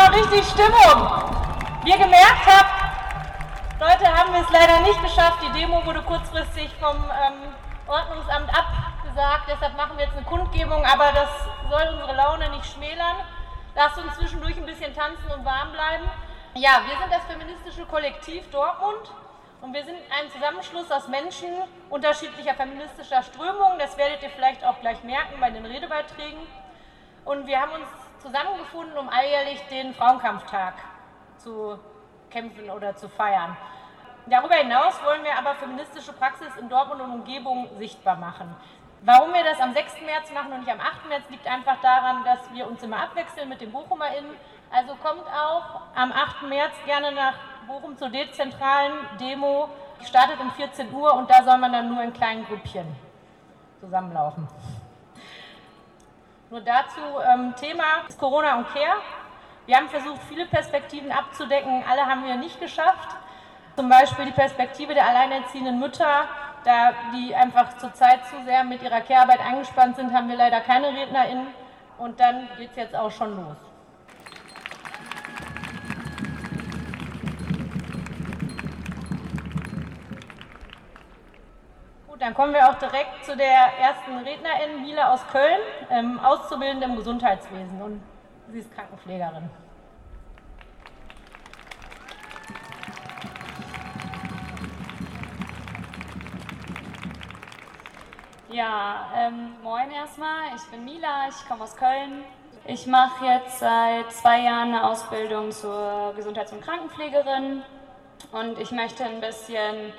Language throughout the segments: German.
mal richtig Stimmung. Wie ihr gemerkt habt, Leute, haben wir es leider nicht geschafft. Die Demo wurde kurzfristig vom ähm, Ordnungsamt abgesagt. Deshalb machen wir jetzt eine Kundgebung, aber das soll unsere Laune nicht schmälern. Lasst uns zwischendurch ein bisschen tanzen und warm bleiben. Ja, wir sind das feministische Kollektiv Dortmund und wir sind ein Zusammenschluss aus Menschen unterschiedlicher feministischer Strömungen. Das werdet ihr vielleicht auch gleich merken bei den Redebeiträgen. Und wir haben uns zusammengefunden, um alljährlich den Frauenkampftag zu kämpfen oder zu feiern. Darüber hinaus wollen wir aber feministische Praxis in Dortmund und Umgebung sichtbar machen. Warum wir das am 6. März machen und nicht am 8. März, liegt einfach daran, dass wir uns immer abwechseln mit den BochumerInnen. Also kommt auch am 8. März gerne nach Bochum zur dezentralen Demo. Die startet um 14 Uhr und da soll man dann nur in kleinen Grüppchen zusammenlaufen. Nur dazu ähm, Thema ist Corona und Care. Wir haben versucht, viele Perspektiven abzudecken, alle haben wir nicht geschafft. Zum Beispiel die Perspektive der alleinerziehenden Mütter, da die einfach zurzeit zu sehr mit ihrer Care-Arbeit eingespannt sind, haben wir leider keine RednerInnen. Und dann geht es jetzt auch schon los. Dann kommen wir auch direkt zu der ersten Rednerin, Mila aus Köln, ähm, Auszubildende im Gesundheitswesen und sie ist Krankenpflegerin. Ja, ähm, moin erstmal, ich bin Mila, ich komme aus Köln. Ich mache jetzt seit zwei Jahren eine Ausbildung zur Gesundheits- und Krankenpflegerin und ich möchte ein bisschen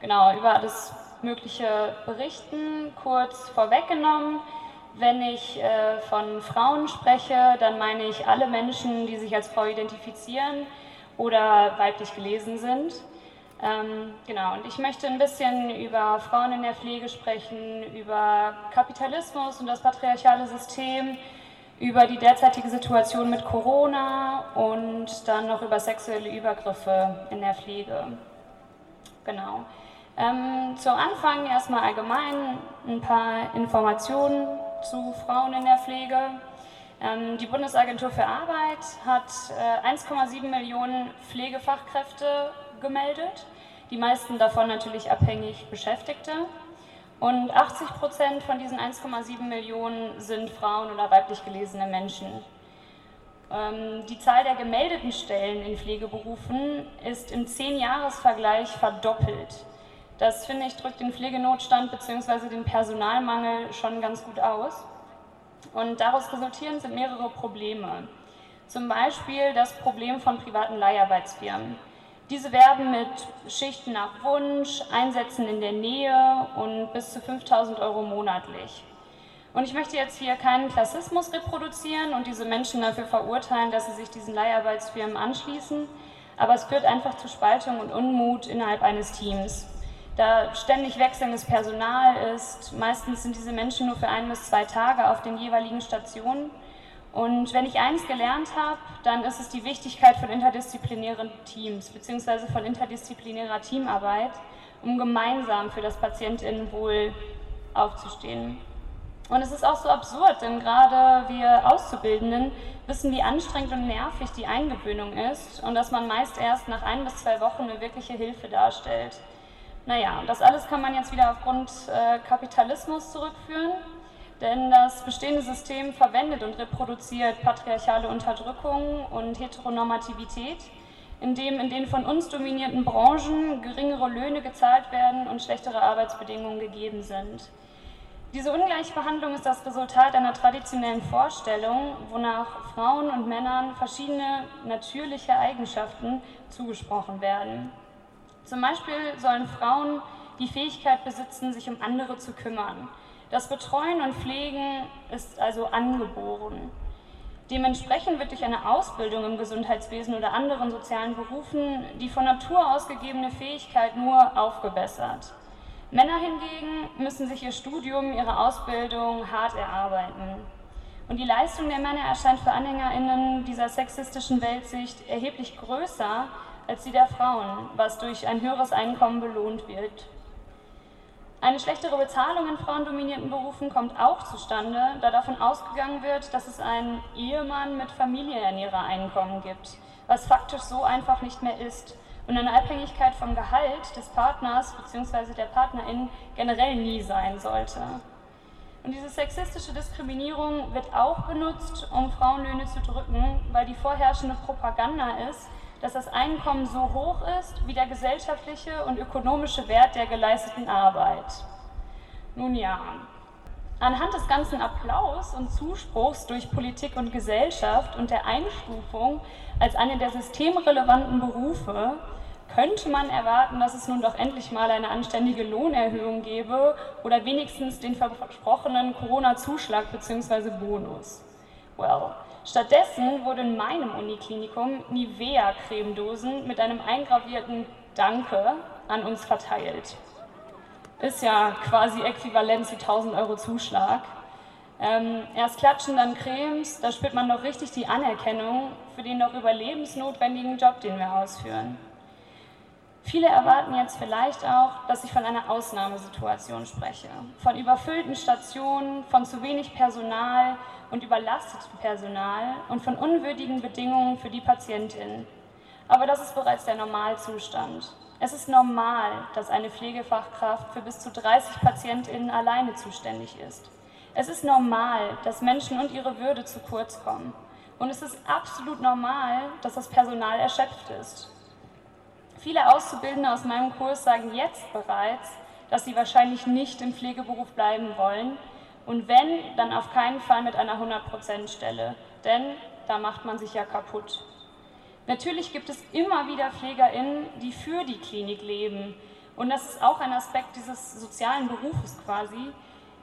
genau über das mögliche berichten. Kurz vorweggenommen, wenn ich äh, von Frauen spreche, dann meine ich alle Menschen, die sich als Frau identifizieren oder weiblich gelesen sind. Ähm, genau, und ich möchte ein bisschen über Frauen in der Pflege sprechen, über Kapitalismus und das patriarchale System, über die derzeitige Situation mit Corona und dann noch über sexuelle Übergriffe in der Pflege. Genau. Ähm, zu Anfang erstmal allgemein ein paar Informationen zu Frauen in der Pflege. Ähm, die Bundesagentur für Arbeit hat äh, 1,7 Millionen Pflegefachkräfte gemeldet, die meisten davon natürlich abhängig Beschäftigte. Und 80 Prozent von diesen 1,7 Millionen sind Frauen oder weiblich gelesene Menschen. Ähm, die Zahl der gemeldeten Stellen in Pflegeberufen ist im 10-Jahres-Vergleich verdoppelt. Das finde ich drückt den Pflegenotstand bzw. den Personalmangel schon ganz gut aus. Und daraus resultieren sind mehrere Probleme. Zum Beispiel das Problem von privaten Leiharbeitsfirmen. Diese werben mit Schichten nach Wunsch, Einsätzen in der Nähe und bis zu 5000 Euro monatlich. Und ich möchte jetzt hier keinen Klassismus reproduzieren und diese Menschen dafür verurteilen, dass sie sich diesen Leiharbeitsfirmen anschließen, aber es führt einfach zu Spaltung und Unmut innerhalb eines Teams da ständig wechselndes Personal ist. Meistens sind diese Menschen nur für ein bis zwei Tage auf den jeweiligen Stationen. Und wenn ich eins gelernt habe, dann ist es die Wichtigkeit von interdisziplinären Teams bzw. von interdisziplinärer Teamarbeit, um gemeinsam für das Patientinnenwohl aufzustehen. Und es ist auch so absurd, denn gerade wir Auszubildenden wissen, wie anstrengend und nervig die Eingewöhnung ist und dass man meist erst nach ein bis zwei Wochen eine wirkliche Hilfe darstellt. Naja, das alles kann man jetzt wieder aufgrund äh, Kapitalismus zurückführen, denn das bestehende System verwendet und reproduziert patriarchale Unterdrückung und Heteronormativität, indem in den von uns dominierten Branchen geringere Löhne gezahlt werden und schlechtere Arbeitsbedingungen gegeben sind. Diese Ungleichbehandlung ist das Resultat einer traditionellen Vorstellung, wonach Frauen und Männern verschiedene natürliche Eigenschaften zugesprochen werden. Zum Beispiel sollen Frauen die Fähigkeit besitzen, sich um andere zu kümmern. Das Betreuen und Pflegen ist also angeboren. Dementsprechend wird durch eine Ausbildung im Gesundheitswesen oder anderen sozialen Berufen die von Natur aus gegebene Fähigkeit nur aufgebessert. Männer hingegen müssen sich ihr Studium, ihre Ausbildung hart erarbeiten. Und die Leistung der Männer erscheint für AnhängerInnen dieser sexistischen Weltsicht erheblich größer als die der Frauen, was durch ein höheres Einkommen belohnt wird. Eine schlechtere Bezahlung in frauendominierten Berufen kommt auch zustande, da davon ausgegangen wird, dass es einen Ehemann mit Familienernährereinkommen gibt, was faktisch so einfach nicht mehr ist und eine Abhängigkeit vom Gehalt des Partners bzw. der Partnerin generell nie sein sollte. Und diese sexistische Diskriminierung wird auch benutzt, um Frauenlöhne zu drücken, weil die vorherrschende Propaganda ist, dass das Einkommen so hoch ist wie der gesellschaftliche und ökonomische Wert der geleisteten Arbeit. Nun ja, anhand des ganzen Applaus und Zuspruchs durch Politik und Gesellschaft und der Einstufung als eine der systemrelevanten Berufe könnte man erwarten, dass es nun doch endlich mal eine anständige Lohnerhöhung gäbe oder wenigstens den versprochenen Corona-Zuschlag bzw. Bonus. Well, stattdessen wurde in meinem Uniklinikum Nivea-Cremedosen mit einem eingravierten Danke an uns verteilt. Ist ja quasi äquivalent zu 1000 Euro Zuschlag. Ähm, erst klatschen, dann Cremes, da spürt man doch richtig die Anerkennung für den doch überlebensnotwendigen Job, den wir ausführen. Viele erwarten jetzt vielleicht auch, dass ich von einer Ausnahmesituation spreche, von überfüllten Stationen, von zu wenig Personal und überlastetem Personal und von unwürdigen Bedingungen für die Patientin. Aber das ist bereits der Normalzustand. Es ist normal, dass eine Pflegefachkraft für bis zu 30 Patientinnen alleine zuständig ist. Es ist normal, dass Menschen und ihre Würde zu kurz kommen. Und es ist absolut normal, dass das Personal erschöpft ist. Viele Auszubildende aus meinem Kurs sagen jetzt bereits, dass sie wahrscheinlich nicht im Pflegeberuf bleiben wollen und wenn, dann auf keinen Fall mit einer 100%-Stelle, denn da macht man sich ja kaputt. Natürlich gibt es immer wieder PflegerInnen, die für die Klinik leben und das ist auch ein Aspekt dieses sozialen Berufes quasi,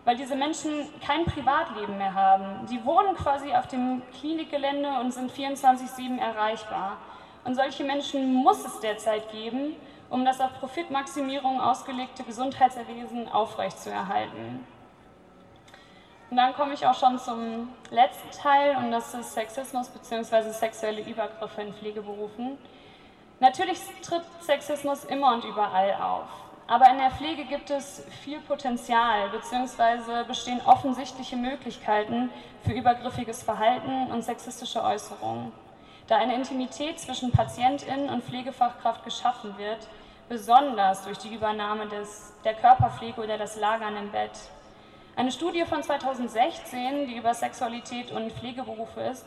weil diese Menschen kein Privatleben mehr haben. Sie wohnen quasi auf dem Klinikgelände und sind 24-7 erreichbar. Und solche Menschen muss es derzeit geben, um das auf Profitmaximierung ausgelegte Gesundheitswesen aufrechtzuerhalten. Und dann komme ich auch schon zum letzten Teil und das ist Sexismus bzw. sexuelle Übergriffe in Pflegeberufen. Natürlich tritt Sexismus immer und überall auf. Aber in der Pflege gibt es viel Potenzial bzw. bestehen offensichtliche Möglichkeiten für übergriffiges Verhalten und sexistische Äußerungen da eine Intimität zwischen Patientin und Pflegefachkraft geschaffen wird, besonders durch die Übernahme des, der Körperpflege oder das Lagern im Bett. Eine Studie von 2016, die über Sexualität und Pflegeberufe ist,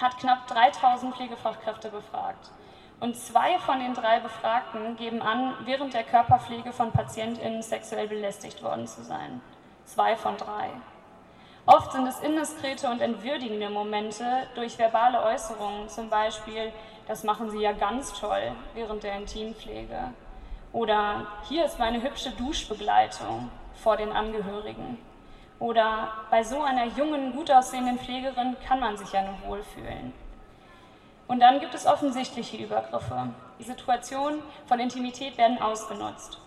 hat knapp 3000 Pflegefachkräfte befragt. Und zwei von den drei Befragten geben an, während der Körperpflege von PatientInnen sexuell belästigt worden zu sein. Zwei von drei. Oft sind es indiskrete und entwürdigende Momente durch verbale Äußerungen, zum Beispiel, das machen Sie ja ganz toll während der Intimpflege. Oder hier ist meine hübsche Duschbegleitung vor den Angehörigen. Oder bei so einer jungen, gut aussehenden Pflegerin kann man sich ja nur wohlfühlen. Und dann gibt es offensichtliche Übergriffe. Die Situationen von Intimität werden ausgenutzt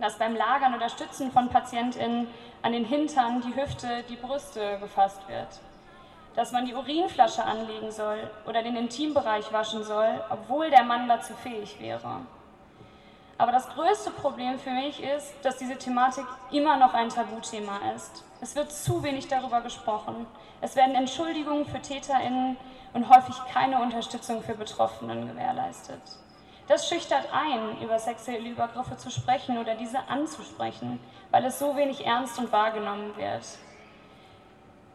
dass beim Lagern oder Stützen von PatientInnen an den Hintern, die Hüfte, die Brüste gefasst wird. Dass man die Urinflasche anlegen soll oder den Intimbereich waschen soll, obwohl der Mann dazu fähig wäre. Aber das größte Problem für mich ist, dass diese Thematik immer noch ein Tabuthema ist. Es wird zu wenig darüber gesprochen. Es werden Entschuldigungen für TäterInnen und häufig keine Unterstützung für Betroffenen gewährleistet. Das schüchtert ein, über sexuelle Übergriffe zu sprechen oder diese anzusprechen, weil es so wenig ernst und wahrgenommen wird.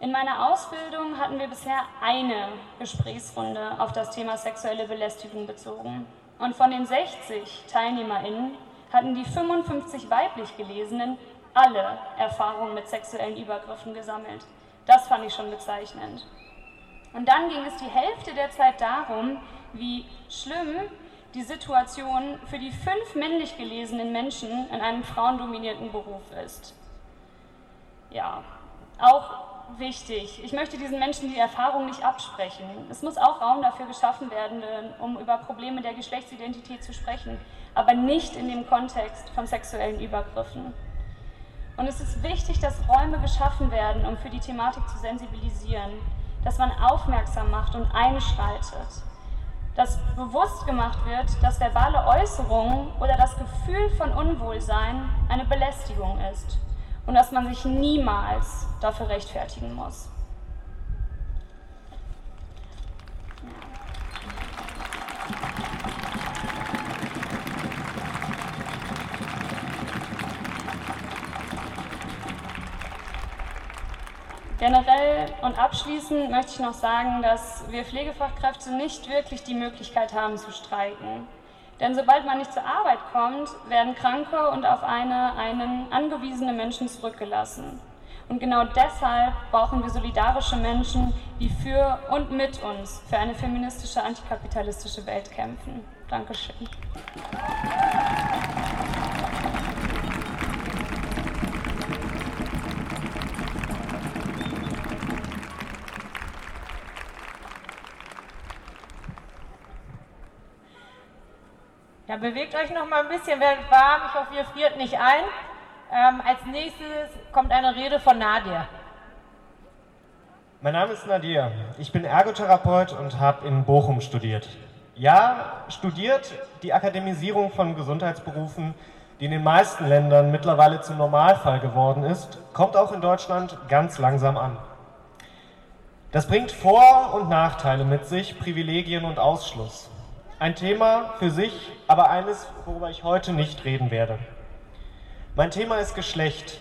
In meiner Ausbildung hatten wir bisher eine Gesprächsrunde auf das Thema sexuelle Belästigung bezogen. Und von den 60 TeilnehmerInnen hatten die 55 weiblich Gelesenen alle Erfahrungen mit sexuellen Übergriffen gesammelt. Das fand ich schon bezeichnend. Und dann ging es die Hälfte der Zeit darum, wie schlimm die Situation für die fünf männlich gelesenen Menschen in einem frauendominierten Beruf ist. Ja, auch wichtig. Ich möchte diesen Menschen die Erfahrung nicht absprechen. Es muss auch Raum dafür geschaffen werden, um über Probleme der Geschlechtsidentität zu sprechen, aber nicht in dem Kontext von sexuellen Übergriffen. Und es ist wichtig, dass Räume geschaffen werden, um für die Thematik zu sensibilisieren, dass man aufmerksam macht und einschreitet dass bewusst gemacht wird, dass verbale Äußerungen oder das Gefühl von Unwohlsein eine Belästigung ist und dass man sich niemals dafür rechtfertigen muss. Generell und abschließend möchte ich noch sagen, dass wir Pflegefachkräfte nicht wirklich die Möglichkeit haben zu streiken. Denn sobald man nicht zur Arbeit kommt, werden kranke und auf eine, einen angewiesene Menschen zurückgelassen. Und genau deshalb brauchen wir solidarische Menschen, die für und mit uns für eine feministische, antikapitalistische Welt kämpfen. Dankeschön. Ja, bewegt euch noch mal ein bisschen, werdet warm. Ich hoffe, ihr friert nicht ein. Ähm, als nächstes kommt eine Rede von Nadir. Mein Name ist Nadir. Ich bin Ergotherapeut und habe in Bochum studiert. Ja, studiert die Akademisierung von Gesundheitsberufen, die in den meisten Ländern mittlerweile zum Normalfall geworden ist, kommt auch in Deutschland ganz langsam an. Das bringt Vor- und Nachteile mit sich, Privilegien und Ausschluss. Ein Thema für sich, aber eines, worüber ich heute nicht reden werde. Mein Thema ist Geschlecht.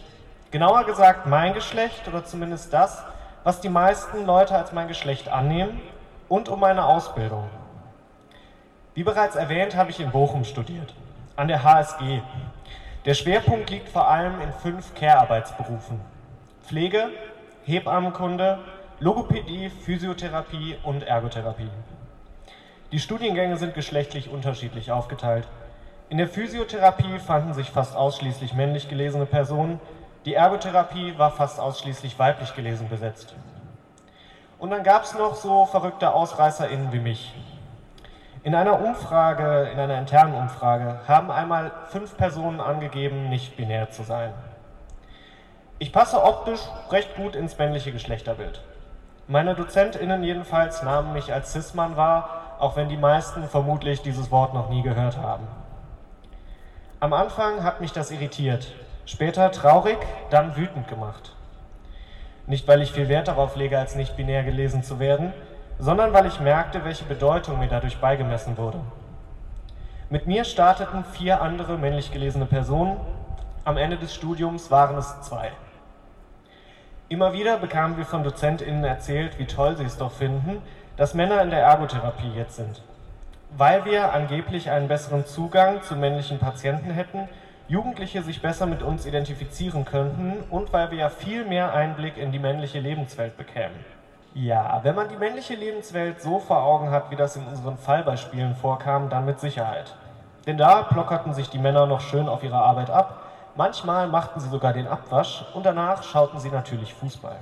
Genauer gesagt mein Geschlecht oder zumindest das, was die meisten Leute als mein Geschlecht annehmen und um meine Ausbildung. Wie bereits erwähnt, habe ich in Bochum studiert, an der HSG. Der Schwerpunkt liegt vor allem in fünf Care-Arbeitsberufen. Pflege, Hebammenkunde, Logopädie, Physiotherapie und Ergotherapie. Die Studiengänge sind geschlechtlich unterschiedlich aufgeteilt. In der Physiotherapie fanden sich fast ausschließlich männlich gelesene Personen, die Ergotherapie war fast ausschließlich weiblich gelesen besetzt. Und dann gab es noch so verrückte AusreißerInnen wie mich. In einer Umfrage, in einer internen Umfrage, haben einmal fünf Personen angegeben, nicht binär zu sein. Ich passe optisch recht gut ins männliche Geschlechterbild. Meine DozentInnen jedenfalls nahmen mich als Cis-Mann wahr auch wenn die meisten vermutlich dieses Wort noch nie gehört haben. Am Anfang hat mich das irritiert, später traurig, dann wütend gemacht. Nicht, weil ich viel Wert darauf lege, als nicht binär gelesen zu werden, sondern weil ich merkte, welche Bedeutung mir dadurch beigemessen wurde. Mit mir starteten vier andere männlich gelesene Personen, am Ende des Studiums waren es zwei. Immer wieder bekamen wir von DozentInnen erzählt, wie toll sie es doch finden, dass Männer in der Ergotherapie jetzt sind. Weil wir angeblich einen besseren Zugang zu männlichen Patienten hätten, Jugendliche sich besser mit uns identifizieren könnten und weil wir ja viel mehr Einblick in die männliche Lebenswelt bekämen. Ja, wenn man die männliche Lebenswelt so vor Augen hat, wie das in unseren Fallbeispielen vorkam, dann mit Sicherheit. Denn da plockerten sich die Männer noch schön auf ihre Arbeit ab, manchmal machten sie sogar den Abwasch und danach schauten sie natürlich Fußball.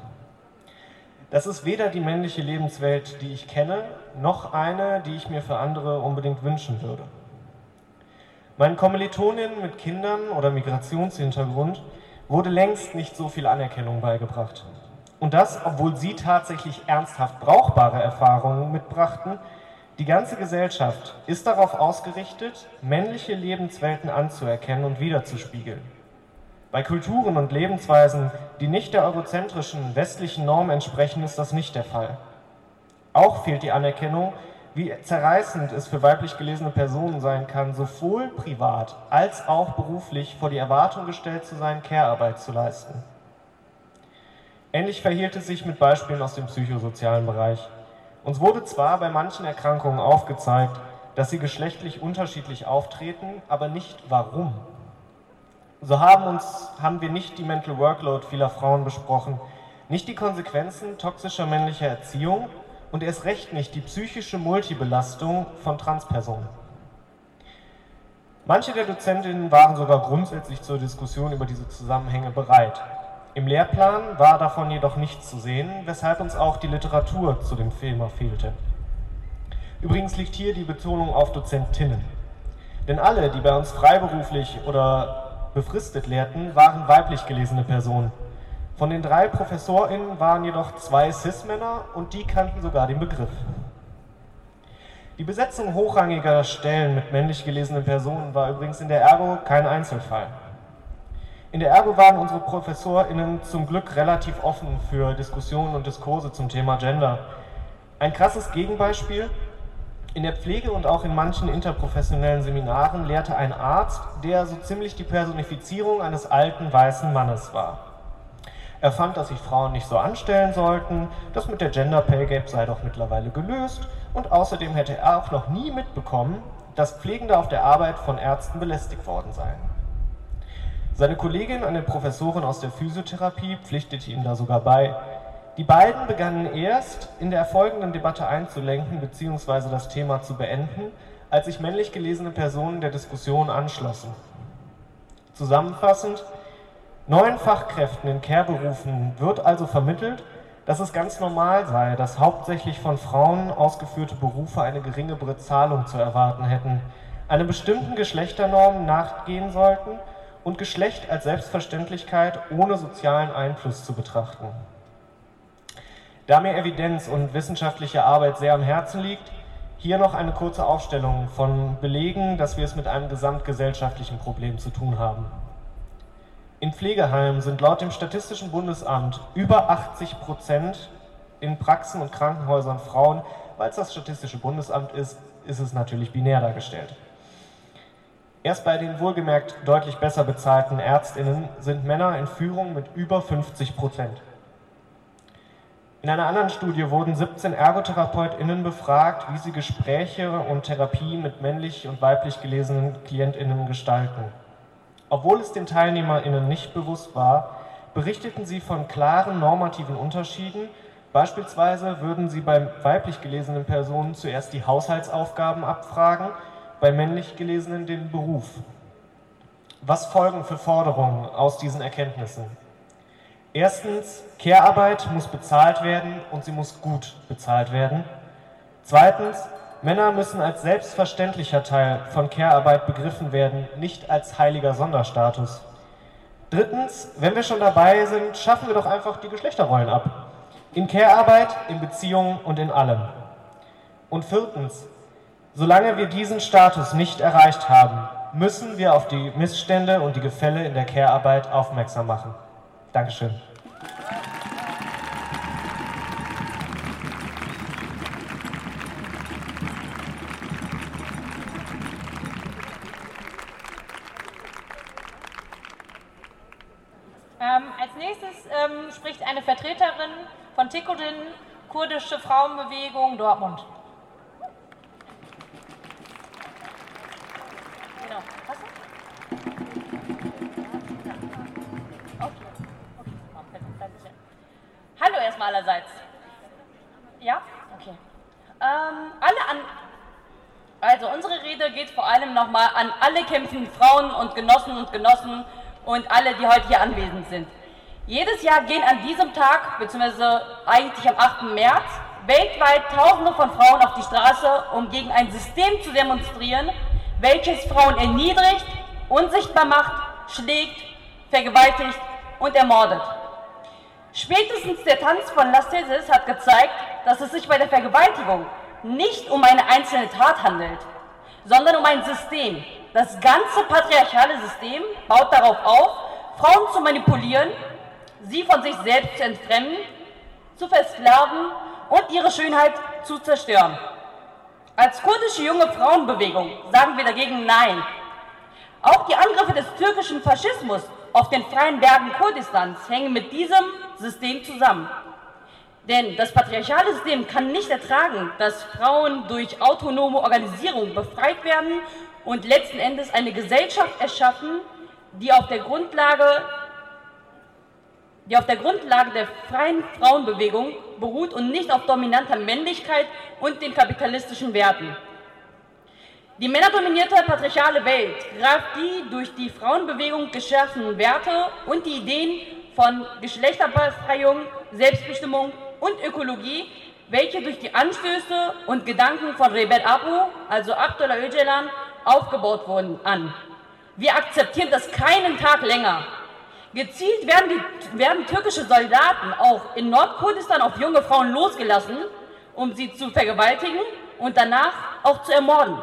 Das ist weder die männliche Lebenswelt, die ich kenne, noch eine, die ich mir für andere unbedingt wünschen würde. Meinen Kommilitoninnen mit Kindern oder Migrationshintergrund wurde längst nicht so viel Anerkennung beigebracht. Und das, obwohl sie tatsächlich ernsthaft brauchbare Erfahrungen mitbrachten. Die ganze Gesellschaft ist darauf ausgerichtet, männliche Lebenswelten anzuerkennen und wiederzuspiegeln. Bei Kulturen und Lebensweisen, die nicht der eurozentrischen westlichen Norm entsprechen, ist das nicht der Fall. Auch fehlt die Anerkennung, wie zerreißend es für weiblich gelesene Personen sein kann, sowohl privat als auch beruflich vor die Erwartung gestellt zu sein, Care-Arbeit zu leisten. Ähnlich verhielt es sich mit Beispielen aus dem psychosozialen Bereich. Uns wurde zwar bei manchen Erkrankungen aufgezeigt, dass sie geschlechtlich unterschiedlich auftreten, aber nicht warum. So haben, uns, haben wir nicht die Mental Workload vieler Frauen besprochen, nicht die Konsequenzen toxischer männlicher Erziehung und erst recht nicht die psychische Multibelastung von Transpersonen. Manche der Dozentinnen waren sogar grundsätzlich zur Diskussion über diese Zusammenhänge bereit. Im Lehrplan war davon jedoch nichts zu sehen, weshalb uns auch die Literatur zu dem Thema fehlte. Übrigens liegt hier die Betonung auf Dozentinnen. Denn alle, die bei uns freiberuflich oder befristet lehrten, waren weiblich gelesene Personen. Von den drei ProfessorInnen waren jedoch zwei Cis-Männer und die kannten sogar den Begriff. Die Besetzung hochrangiger Stellen mit männlich gelesenen Personen war übrigens in der Ergo kein Einzelfall. In der Ergo waren unsere ProfessorInnen zum Glück relativ offen für Diskussionen und Diskurse zum Thema Gender. Ein krasses Gegenbeispiel. In der Pflege und auch in manchen interprofessionellen Seminaren lehrte ein Arzt, der so ziemlich die Personifizierung eines alten weißen Mannes war. Er fand, dass sich Frauen nicht so anstellen sollten, das mit der Gender Pay Gap sei doch mittlerweile gelöst und außerdem hätte er auch noch nie mitbekommen, dass Pflegende auf der Arbeit von Ärzten belästigt worden seien. Seine Kollegin, eine Professorin aus der Physiotherapie, pflichtete ihm da sogar bei. Die beiden begannen erst in der folgenden Debatte einzulenken bzw. das Thema zu beenden, als sich männlich gelesene Personen der Diskussion anschlossen. Zusammenfassend, neuen Fachkräften in Care-Berufen wird also vermittelt, dass es ganz normal sei, dass hauptsächlich von Frauen ausgeführte Berufe eine geringe Bezahlung zu erwarten hätten, einem bestimmten Geschlechternormen nachgehen sollten und Geschlecht als Selbstverständlichkeit ohne sozialen Einfluss zu betrachten. Da mir Evidenz und wissenschaftliche Arbeit sehr am Herzen liegt, hier noch eine kurze Aufstellung von Belegen, dass wir es mit einem gesamtgesellschaftlichen Problem zu tun haben. In Pflegeheimen sind laut dem Statistischen Bundesamt über 80 Prozent in Praxen und Krankenhäusern Frauen. Weil es das Statistische Bundesamt ist, ist es natürlich binär dargestellt. Erst bei den wohlgemerkt deutlich besser bezahlten Ärztinnen sind Männer in Führung mit über 50 Prozent. In einer anderen Studie wurden 17 Ergotherapeutinnen befragt, wie sie Gespräche und Therapie mit männlich und weiblich gelesenen Klientinnen gestalten. Obwohl es den Teilnehmerinnen nicht bewusst war, berichteten sie von klaren normativen Unterschieden. Beispielsweise würden sie bei weiblich gelesenen Personen zuerst die Haushaltsaufgaben abfragen bei männlich Gelesenen den Beruf. Was folgen für Forderungen aus diesen Erkenntnissen? Erstens, Care-Arbeit muss bezahlt werden und sie muss gut bezahlt werden. Zweitens, Männer müssen als selbstverständlicher Teil von Care-Arbeit begriffen werden, nicht als heiliger Sonderstatus. Drittens, wenn wir schon dabei sind, schaffen wir doch einfach die Geschlechterrollen ab. In Care-Arbeit, in Beziehungen und in allem. Und viertens, Solange wir diesen Status nicht erreicht haben, müssen wir auf die Missstände und die Gefälle in der Care-Arbeit aufmerksam machen. Dankeschön. Ähm, als nächstes ähm, spricht eine Vertreterin von Tikudin, kurdische Frauenbewegung Dortmund. Nochmal an alle kämpfenden Frauen und Genossen und Genossen und alle, die heute hier anwesend sind. Jedes Jahr gehen an diesem Tag, beziehungsweise eigentlich am 8. März, weltweit Tausende von Frauen auf die Straße, um gegen ein System zu demonstrieren, welches Frauen erniedrigt, unsichtbar macht, schlägt, vergewaltigt und ermordet. Spätestens der Tanz von Lasthesis hat gezeigt, dass es sich bei der Vergewaltigung nicht um eine einzelne Tat handelt, sondern um ein System. Das ganze patriarchale System baut darauf auf, Frauen zu manipulieren, sie von sich selbst zu entfremden, zu versklaven und ihre Schönheit zu zerstören. Als kurdische junge Frauenbewegung sagen wir dagegen Nein. Auch die Angriffe des türkischen Faschismus auf den freien Bergen Kurdistans hängen mit diesem System zusammen. Denn das patriarchale System kann nicht ertragen, dass Frauen durch autonome Organisierung befreit werden und letzten Endes eine Gesellschaft erschaffen, die auf der Grundlage, die auf der, Grundlage der freien Frauenbewegung beruht und nicht auf dominanter Männlichkeit und den kapitalistischen Werten. Die männerdominierte patriarchale Welt greift die durch die Frauenbewegung geschaffenen Werte und die Ideen von Geschlechterbefreiung, Selbstbestimmung und Ökologie, welche durch die Anstöße und Gedanken von Rebet Abu, also Abdullah Öcalan, aufgebaut wurden, an. Wir akzeptieren das keinen Tag länger. Gezielt werden, die, werden türkische Soldaten auch in Nordkurdistan auf junge Frauen losgelassen, um sie zu vergewaltigen und danach auch zu ermorden.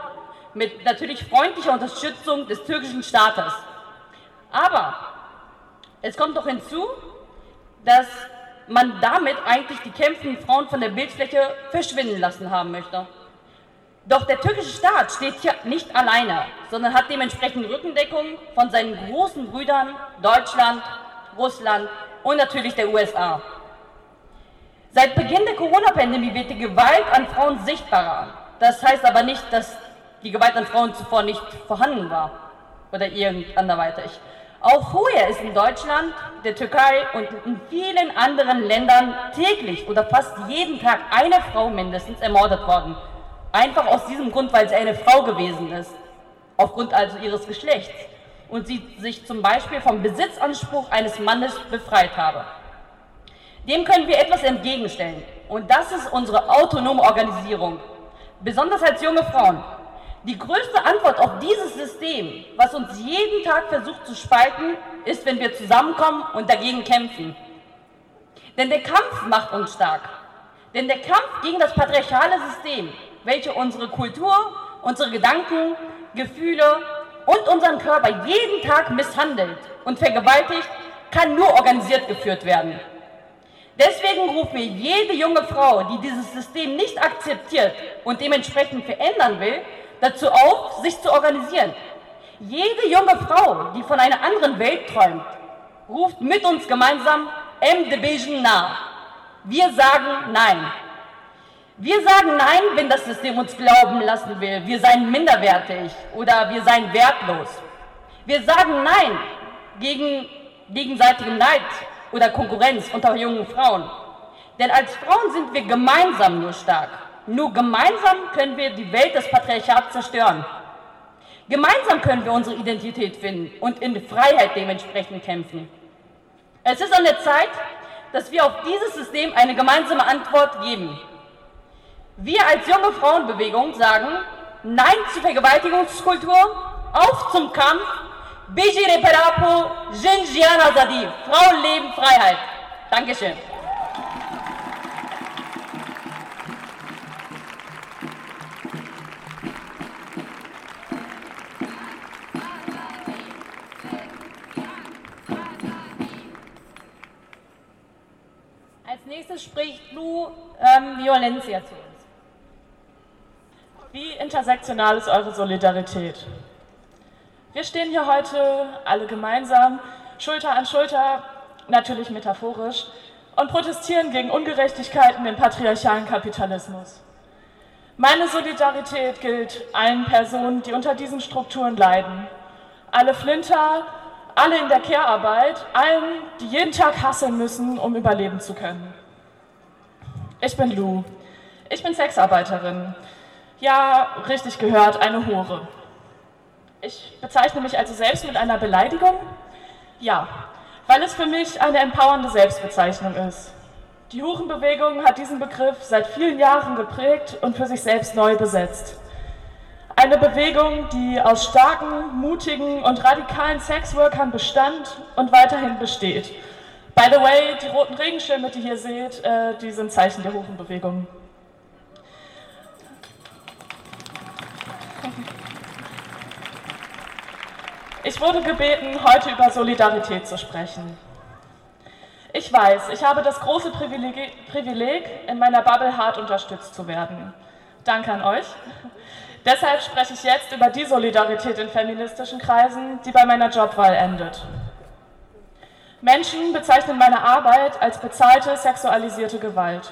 Mit natürlich freundlicher Unterstützung des türkischen Staates. Aber es kommt doch hinzu, dass man damit eigentlich die kämpfenden Frauen von der Bildfläche verschwinden lassen haben möchte. Doch der türkische Staat steht hier nicht alleine, sondern hat dementsprechend Rückendeckung von seinen großen Brüdern Deutschland, Russland und natürlich der USA. Seit Beginn der Corona-Pandemie wird die Gewalt an Frauen sichtbarer. Das heißt aber nicht, dass die Gewalt an Frauen zuvor nicht vorhanden war oder irgend anderweitig. Auch vorher ist in Deutschland, der Türkei und in vielen anderen Ländern täglich oder fast jeden Tag eine Frau mindestens ermordet worden. Einfach aus diesem Grund, weil sie eine Frau gewesen ist, aufgrund also ihres Geschlechts und sie sich zum Beispiel vom Besitzanspruch eines Mannes befreit habe. Dem können wir etwas entgegenstellen und das ist unsere autonome Organisierung, besonders als junge Frauen. Die größte Antwort auf dieses System, was uns jeden Tag versucht zu spalten, ist, wenn wir zusammenkommen und dagegen kämpfen. Denn der Kampf macht uns stark. Denn der Kampf gegen das patriarchale System, welche unsere Kultur, unsere Gedanken, Gefühle und unseren Körper jeden Tag misshandelt und vergewaltigt, kann nur organisiert geführt werden. Deswegen rufen wir jede junge Frau, die dieses System nicht akzeptiert und dementsprechend verändern will, dazu auf, sich zu organisieren. Jede junge Frau, die von einer anderen Welt träumt, ruft mit uns gemeinsam M Division nah. Wir sagen Nein. Wir sagen Nein, wenn das System uns glauben lassen will, wir seien minderwertig oder wir seien wertlos. Wir sagen Nein gegen gegenseitigem Neid oder Konkurrenz unter jungen Frauen. Denn als Frauen sind wir gemeinsam nur stark. Nur gemeinsam können wir die Welt des Patriarchats zerstören. Gemeinsam können wir unsere Identität finden und in Freiheit dementsprechend kämpfen. Es ist an der Zeit, dass wir auf dieses System eine gemeinsame Antwort geben. Wir als junge Frauenbewegung sagen Nein zur Vergewaltigungskultur, auf zum Kampf, Bijire Perapo, Jinjian Azadi, Frauen leben Freiheit. Dankeschön. Violencia zu uns. Wie intersektional ist eure Solidarität? Wir stehen hier heute alle gemeinsam, Schulter an Schulter, natürlich metaphorisch, und protestieren gegen Ungerechtigkeiten im patriarchalen Kapitalismus. Meine Solidarität gilt allen Personen, die unter diesen Strukturen leiden. Alle Flinter, alle in der Care-Arbeit, allen, die jeden Tag hasseln müssen, um überleben zu können. Ich bin Lou. Ich bin Sexarbeiterin. Ja, richtig gehört, eine Hure. Ich bezeichne mich also selbst mit einer Beleidigung? Ja, weil es für mich eine empowernde Selbstbezeichnung ist. Die Hurenbewegung hat diesen Begriff seit vielen Jahren geprägt und für sich selbst neu besetzt. Eine Bewegung, die aus starken, mutigen und radikalen Sexworkern bestand und weiterhin besteht. By the way, die roten Regenschirme, die ihr seht, äh, die sind Zeichen der Hurenbewegung. Ich wurde gebeten, heute über Solidarität zu sprechen. Ich weiß, ich habe das große Privileg, in meiner Bubble hart unterstützt zu werden. Danke an euch. Deshalb spreche ich jetzt über die Solidarität in feministischen Kreisen, die bei meiner Jobwahl endet. Menschen bezeichnen meine Arbeit als bezahlte sexualisierte Gewalt.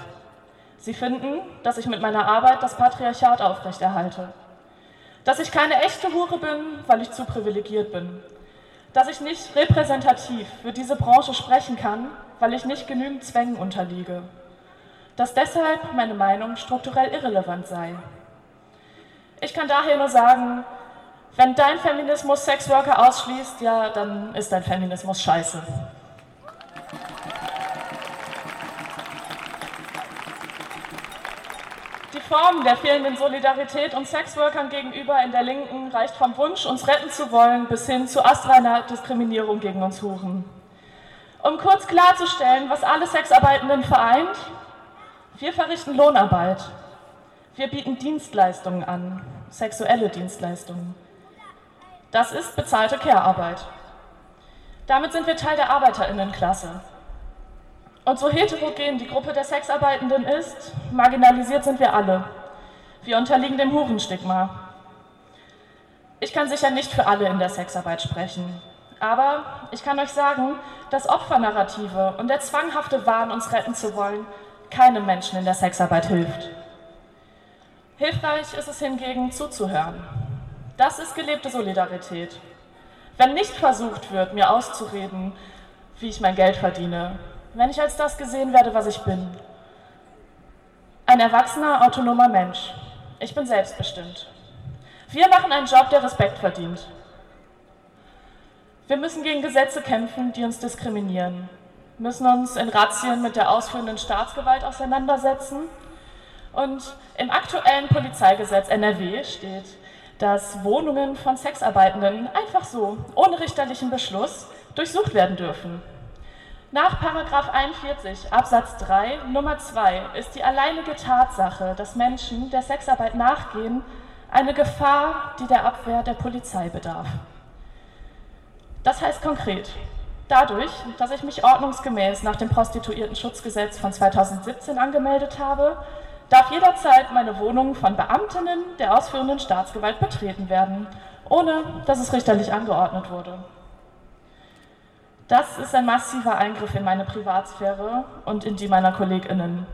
Sie finden, dass ich mit meiner Arbeit das Patriarchat aufrechterhalte dass ich keine echte Hure bin, weil ich zu privilegiert bin, dass ich nicht repräsentativ für diese Branche sprechen kann, weil ich nicht genügend Zwängen unterliege, dass deshalb meine Meinung strukturell irrelevant sei. Ich kann daher nur sagen, wenn dein Feminismus Sexworker ausschließt, ja, dann ist dein Feminismus scheiße. Form der fehlenden Solidarität uns Sexworkern gegenüber in der Linken reicht vom Wunsch, uns retten zu wollen, bis hin zu astraler Diskriminierung gegen uns Huren. Um kurz klarzustellen, was alle Sexarbeitenden vereint, wir verrichten Lohnarbeit. Wir bieten Dienstleistungen an, sexuelle Dienstleistungen. Das ist bezahlte Care-Arbeit. Damit sind wir Teil der Arbeiterinnenklasse. Und so heterogen die Gruppe der Sexarbeitenden ist, marginalisiert sind wir alle. Wir unterliegen dem Hurenstigma. Ich kann sicher nicht für alle in der Sexarbeit sprechen, aber ich kann euch sagen, dass Opfernarrative und der zwanghafte Wahn, uns retten zu wollen, keinem Menschen in der Sexarbeit hilft. Hilfreich ist es hingegen, zuzuhören. Das ist gelebte Solidarität. Wenn nicht versucht wird, mir auszureden, wie ich mein Geld verdiene, wenn ich als das gesehen werde, was ich bin. Ein erwachsener, autonomer Mensch. Ich bin selbstbestimmt. Wir machen einen Job, der Respekt verdient. Wir müssen gegen Gesetze kämpfen, die uns diskriminieren, müssen uns in Razzien mit der ausführenden Staatsgewalt auseinandersetzen. Und im aktuellen Polizeigesetz NRW steht, dass Wohnungen von Sexarbeitenden einfach so, ohne richterlichen Beschluss, durchsucht werden dürfen. Nach 41 Absatz 3 Nummer 2 ist die alleinige Tatsache, dass Menschen der Sexarbeit nachgehen, eine Gefahr, die der Abwehr der Polizei bedarf. Das heißt konkret, dadurch, dass ich mich ordnungsgemäß nach dem Prostituiertenschutzgesetz von 2017 angemeldet habe, darf jederzeit meine Wohnung von Beamtinnen der ausführenden Staatsgewalt betreten werden, ohne dass es richterlich angeordnet wurde. Das ist ein massiver Eingriff in meine Privatsphäre und in die meiner Kolleginnen.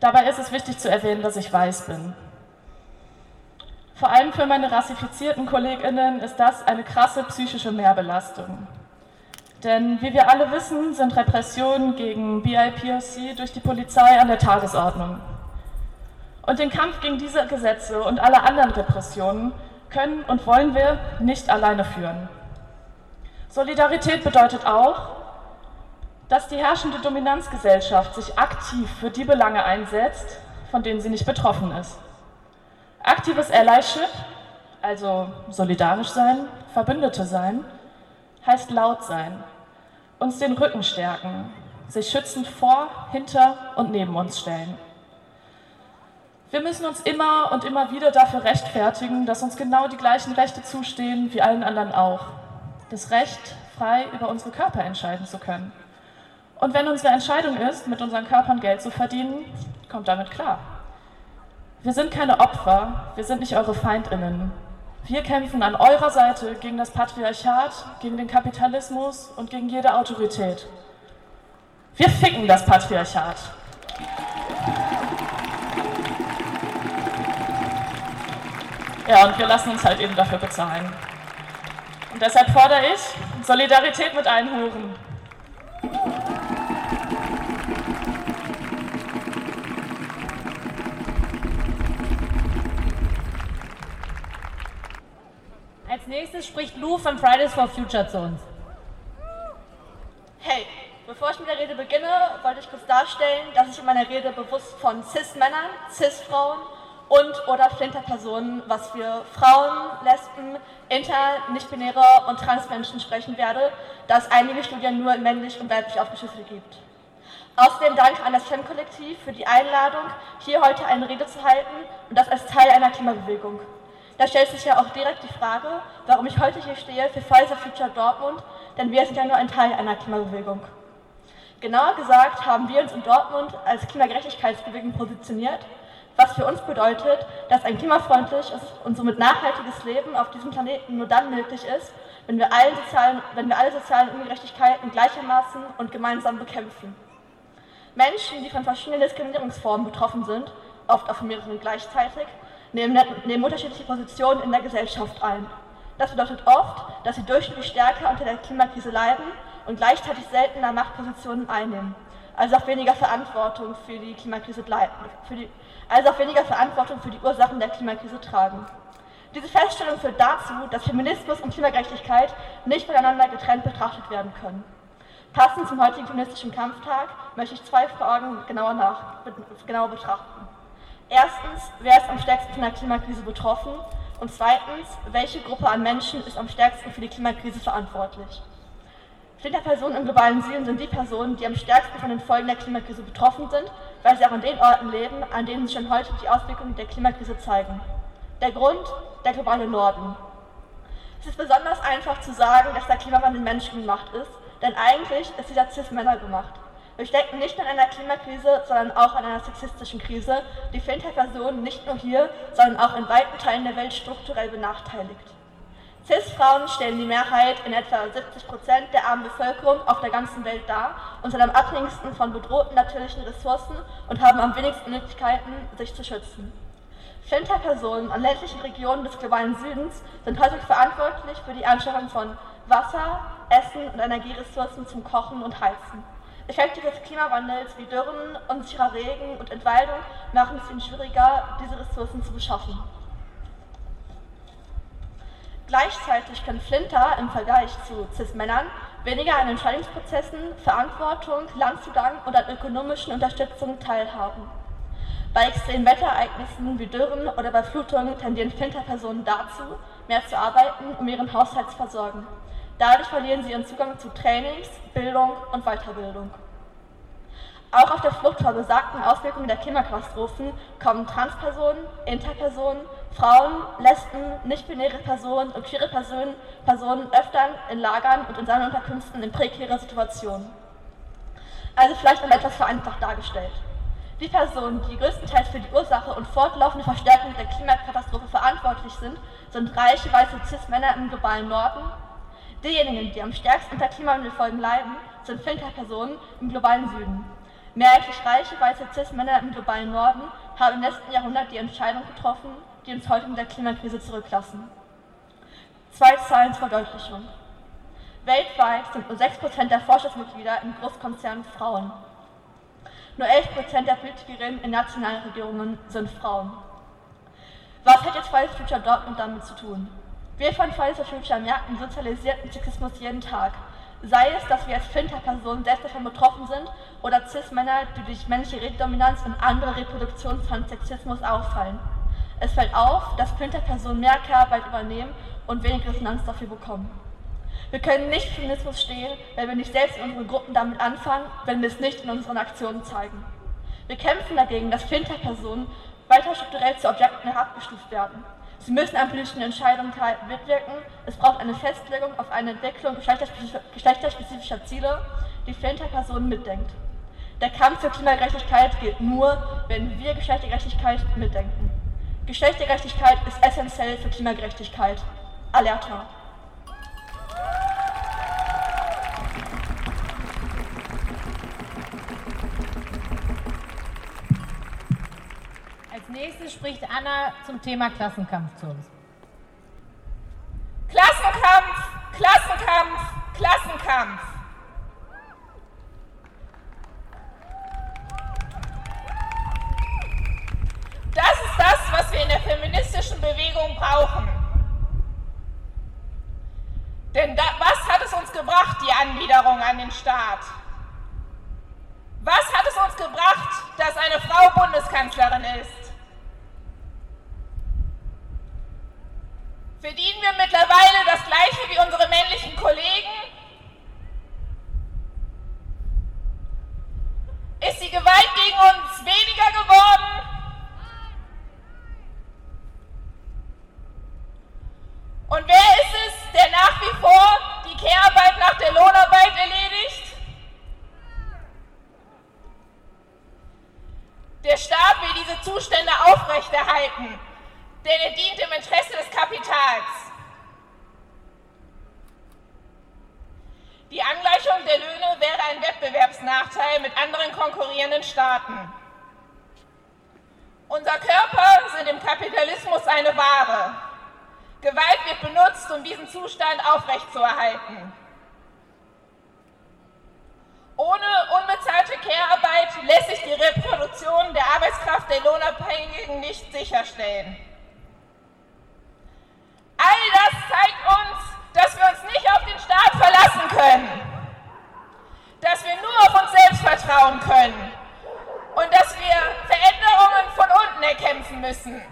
Dabei ist es wichtig zu erwähnen, dass ich weiß bin. Vor allem für meine rassifizierten Kolleginnen ist das eine krasse psychische Mehrbelastung. Denn wie wir alle wissen, sind Repressionen gegen BIPOC durch die Polizei an der Tagesordnung. Und den Kampf gegen diese Gesetze und alle anderen Repressionen können und wollen wir nicht alleine führen. Solidarität bedeutet auch, dass die herrschende Dominanzgesellschaft sich aktiv für die Belange einsetzt, von denen sie nicht betroffen ist. Aktives Allyship, also solidarisch sein, Verbündete sein, heißt laut sein, uns den Rücken stärken, sich schützend vor, hinter und neben uns stellen. Wir müssen uns immer und immer wieder dafür rechtfertigen, dass uns genau die gleichen Rechte zustehen wie allen anderen auch. Das Recht, frei über unsere Körper entscheiden zu können. Und wenn unsere Entscheidung ist, mit unseren Körpern Geld zu verdienen, kommt damit klar. Wir sind keine Opfer, wir sind nicht eure Feindinnen. Wir kämpfen an eurer Seite gegen das Patriarchat, gegen den Kapitalismus und gegen jede Autorität. Wir ficken das Patriarchat. Ja, und wir lassen uns halt eben dafür bezahlen. Und deshalb fordere ich Solidarität mit allen Huren. Als nächstes spricht Lou von Fridays for Future zu uns. Hey, bevor ich mit der Rede beginne, wollte ich kurz darstellen, dass ich in meiner Rede bewusst von Cis-Männern, Cis-Frauen und oder Flinterpersonen, was für Frauen, Lesben, Inter-, Nichtbinäre und Transmenschen sprechen werde, da es einige Studien nur männlich und weiblich aufgeschlüsselt gibt. Außerdem danke an das FEM-Kollektiv für die Einladung, hier heute eine Rede zu halten und das als Teil einer Klimabewegung. Da stellt sich ja auch direkt die Frage, warum ich heute hier stehe für for Future Dortmund, denn wir sind ja nur ein Teil einer Klimabewegung. Genauer gesagt haben wir uns in Dortmund als Klimagerechtigkeitsbewegung positioniert, was für uns bedeutet, dass ein klimafreundliches und somit nachhaltiges Leben auf diesem Planeten nur dann möglich ist, wenn wir, allen sozialen, wenn wir alle sozialen Ungerechtigkeiten gleichermaßen und gemeinsam bekämpfen. Menschen, die von verschiedenen Diskriminierungsformen betroffen sind, oft auch von mehreren gleichzeitig, nehmen, nehmen unterschiedliche Positionen in der Gesellschaft ein. Das bedeutet oft, dass sie durchschnittlich stärker unter der Klimakrise leiden und gleichzeitig seltener Machtpositionen einnehmen, also auch weniger Verantwortung für die Klimakrise die, also auch weniger Verantwortung für die Ursachen der Klimakrise tragen. Diese Feststellung führt dazu, dass Feminismus und Klimagerechtigkeit nicht voneinander getrennt betrachtet werden können. Passend zum heutigen feministischen Kampftag möchte ich zwei Fragen genauer, nach, genauer betrachten. Erstens, wer ist am stärksten von der Klimakrise betroffen? Und zweitens, welche Gruppe an Menschen ist am stärksten für die Klimakrise verantwortlich? Flinterpersonen im globalen Süden sind die Personen, die am stärksten von den Folgen der Klimakrise betroffen sind, weil sie auch an den Orten leben, an denen sich schon heute die Auswirkungen der Klimakrise zeigen. Der Grund, der globale Norden. Es ist besonders einfach zu sagen, dass der Klimawandel menschengemacht ist, denn eigentlich ist dieser Cis-Männer gemacht. Wir stecken nicht nur in einer Klimakrise, sondern auch in einer sexistischen Krise, die Flinter-Personen nicht nur hier, sondern auch in weiten Teilen der Welt strukturell benachteiligt. CIS-Frauen stellen die Mehrheit in etwa 70 Prozent der armen Bevölkerung auf der ganzen Welt dar und sind am abhängigsten von bedrohten natürlichen Ressourcen und haben am wenigsten Möglichkeiten, sich zu schützen. Flinter-Personen an ländlichen Regionen des globalen Südens sind häufig verantwortlich für die Anschaffung von Wasser, Essen und Energieressourcen zum Kochen und Heizen. Effekte des Klimawandels wie Dürren, unsicherer Regen und Entwaldung machen es ihnen schwieriger, diese Ressourcen zu beschaffen. Gleichzeitig können Flinter im Vergleich zu Cis-Männern weniger an Entscheidungsprozessen, Verantwortung, Landzugang und an ökonomischen Unterstützung teilhaben. Bei extremen Wetterereignissen wie Dürren oder bei Flutungen tendieren Flinter-Personen dazu, mehr zu arbeiten, um ihren Haushalt zu versorgen. Dadurch verlieren sie ihren Zugang zu Trainings, Bildung und Weiterbildung. Auch auf der Flucht vor besagten Auswirkungen der Klimakatastrophen kommen Transpersonen, Interpersonen, Frauen, Lesben, nicht-binäre Personen und queere Personen, Personen öfter in Lagern und in Sammelunterkünften in prekäre Situationen. Also vielleicht einmal etwas vereinfacht dargestellt. Die Personen, die größtenteils für die Ursache und fortlaufende Verstärkung der Klimakatastrophe verantwortlich sind, sind reiche weiße Cis-Männer im globalen Norden. Diejenigen, die am stärksten unter Klimawandelfolgen leiden, sind Flinter-Personen im globalen Süden. Mehrheitlich reiche weiße Cis-Männer im globalen Norden haben im letzten Jahrhundert die Entscheidung getroffen, die uns heute in der Klimakrise zurücklassen. Zwei Zahlen zur Verdeutlichung. Weltweit sind nur 6% der Forschungsmitglieder in Großkonzernen Frauen. Nur 11% der Politikerinnen in nationalen Regierungen sind Frauen. Was hat jetzt Fridays for Future Dortmund damit zu tun? Wir von Fridays for Future merken sozialisierten Sexismus jeden Tag Sei es, dass wir als Flinter-Personen selbst davon betroffen sind oder Cis-Männer, die durch männliche Rededominanz und andere Reproduktionen von Sexismus auffallen. Es fällt auf, dass Flinter-Personen mehr Care-Arbeit übernehmen und wenig Resonanz dafür bekommen. Wir können nicht für Feminismus stehen, wenn wir nicht selbst in unseren Gruppen damit anfangen, wenn wir es nicht in unseren Aktionen zeigen. Wir kämpfen dagegen, dass Flinter-Personen weiter strukturell zu Objekten herabgestuft werden. Sie müssen an politischen Entscheidungen mitwirken. Es braucht eine Festlegung auf eine Entwicklung geschlechterspezifischer Ziele, die Flinter-Personen mitdenkt. Der Kampf für Klimagerechtigkeit gilt nur, wenn wir Geschlechtergerechtigkeit mitdenken. Geschlechtergerechtigkeit ist essentiell für Klimagerechtigkeit. Alerta. nächstes spricht Anna zum Thema Klassenkampf zu uns. Klassenkampf, Klassenkampf, Klassenkampf. Staat? Was hat es uns gebracht, dass eine Frau Bundeskanzlerin ist? Verdienen wir mittlerweile das gleiche wie unsere männlichen Kollegen? Ist die Gewalt gegen uns weniger geworden? Und wer ist es, der nach wie vor die Kehrarbeit nach der Lohnarbeit erledigt? Der Staat will diese Zustände aufrechterhalten denn er dient im Interesse des Kapitals. Die Angleichung der Löhne wäre ein Wettbewerbsnachteil mit anderen konkurrierenden Staaten. Unser Körper sind im Kapitalismus eine Ware. Gewalt wird benutzt, um diesen Zustand aufrechtzuerhalten. Ohne unbezahlte Care-Arbeit lässt sich die Reproduktion der Arbeitskraft der Lohnabhängigen nicht sicherstellen. All das zeigt uns, dass wir uns nicht auf den Staat verlassen können, dass wir nur auf uns selbst vertrauen können und dass wir Veränderungen von unten erkämpfen müssen.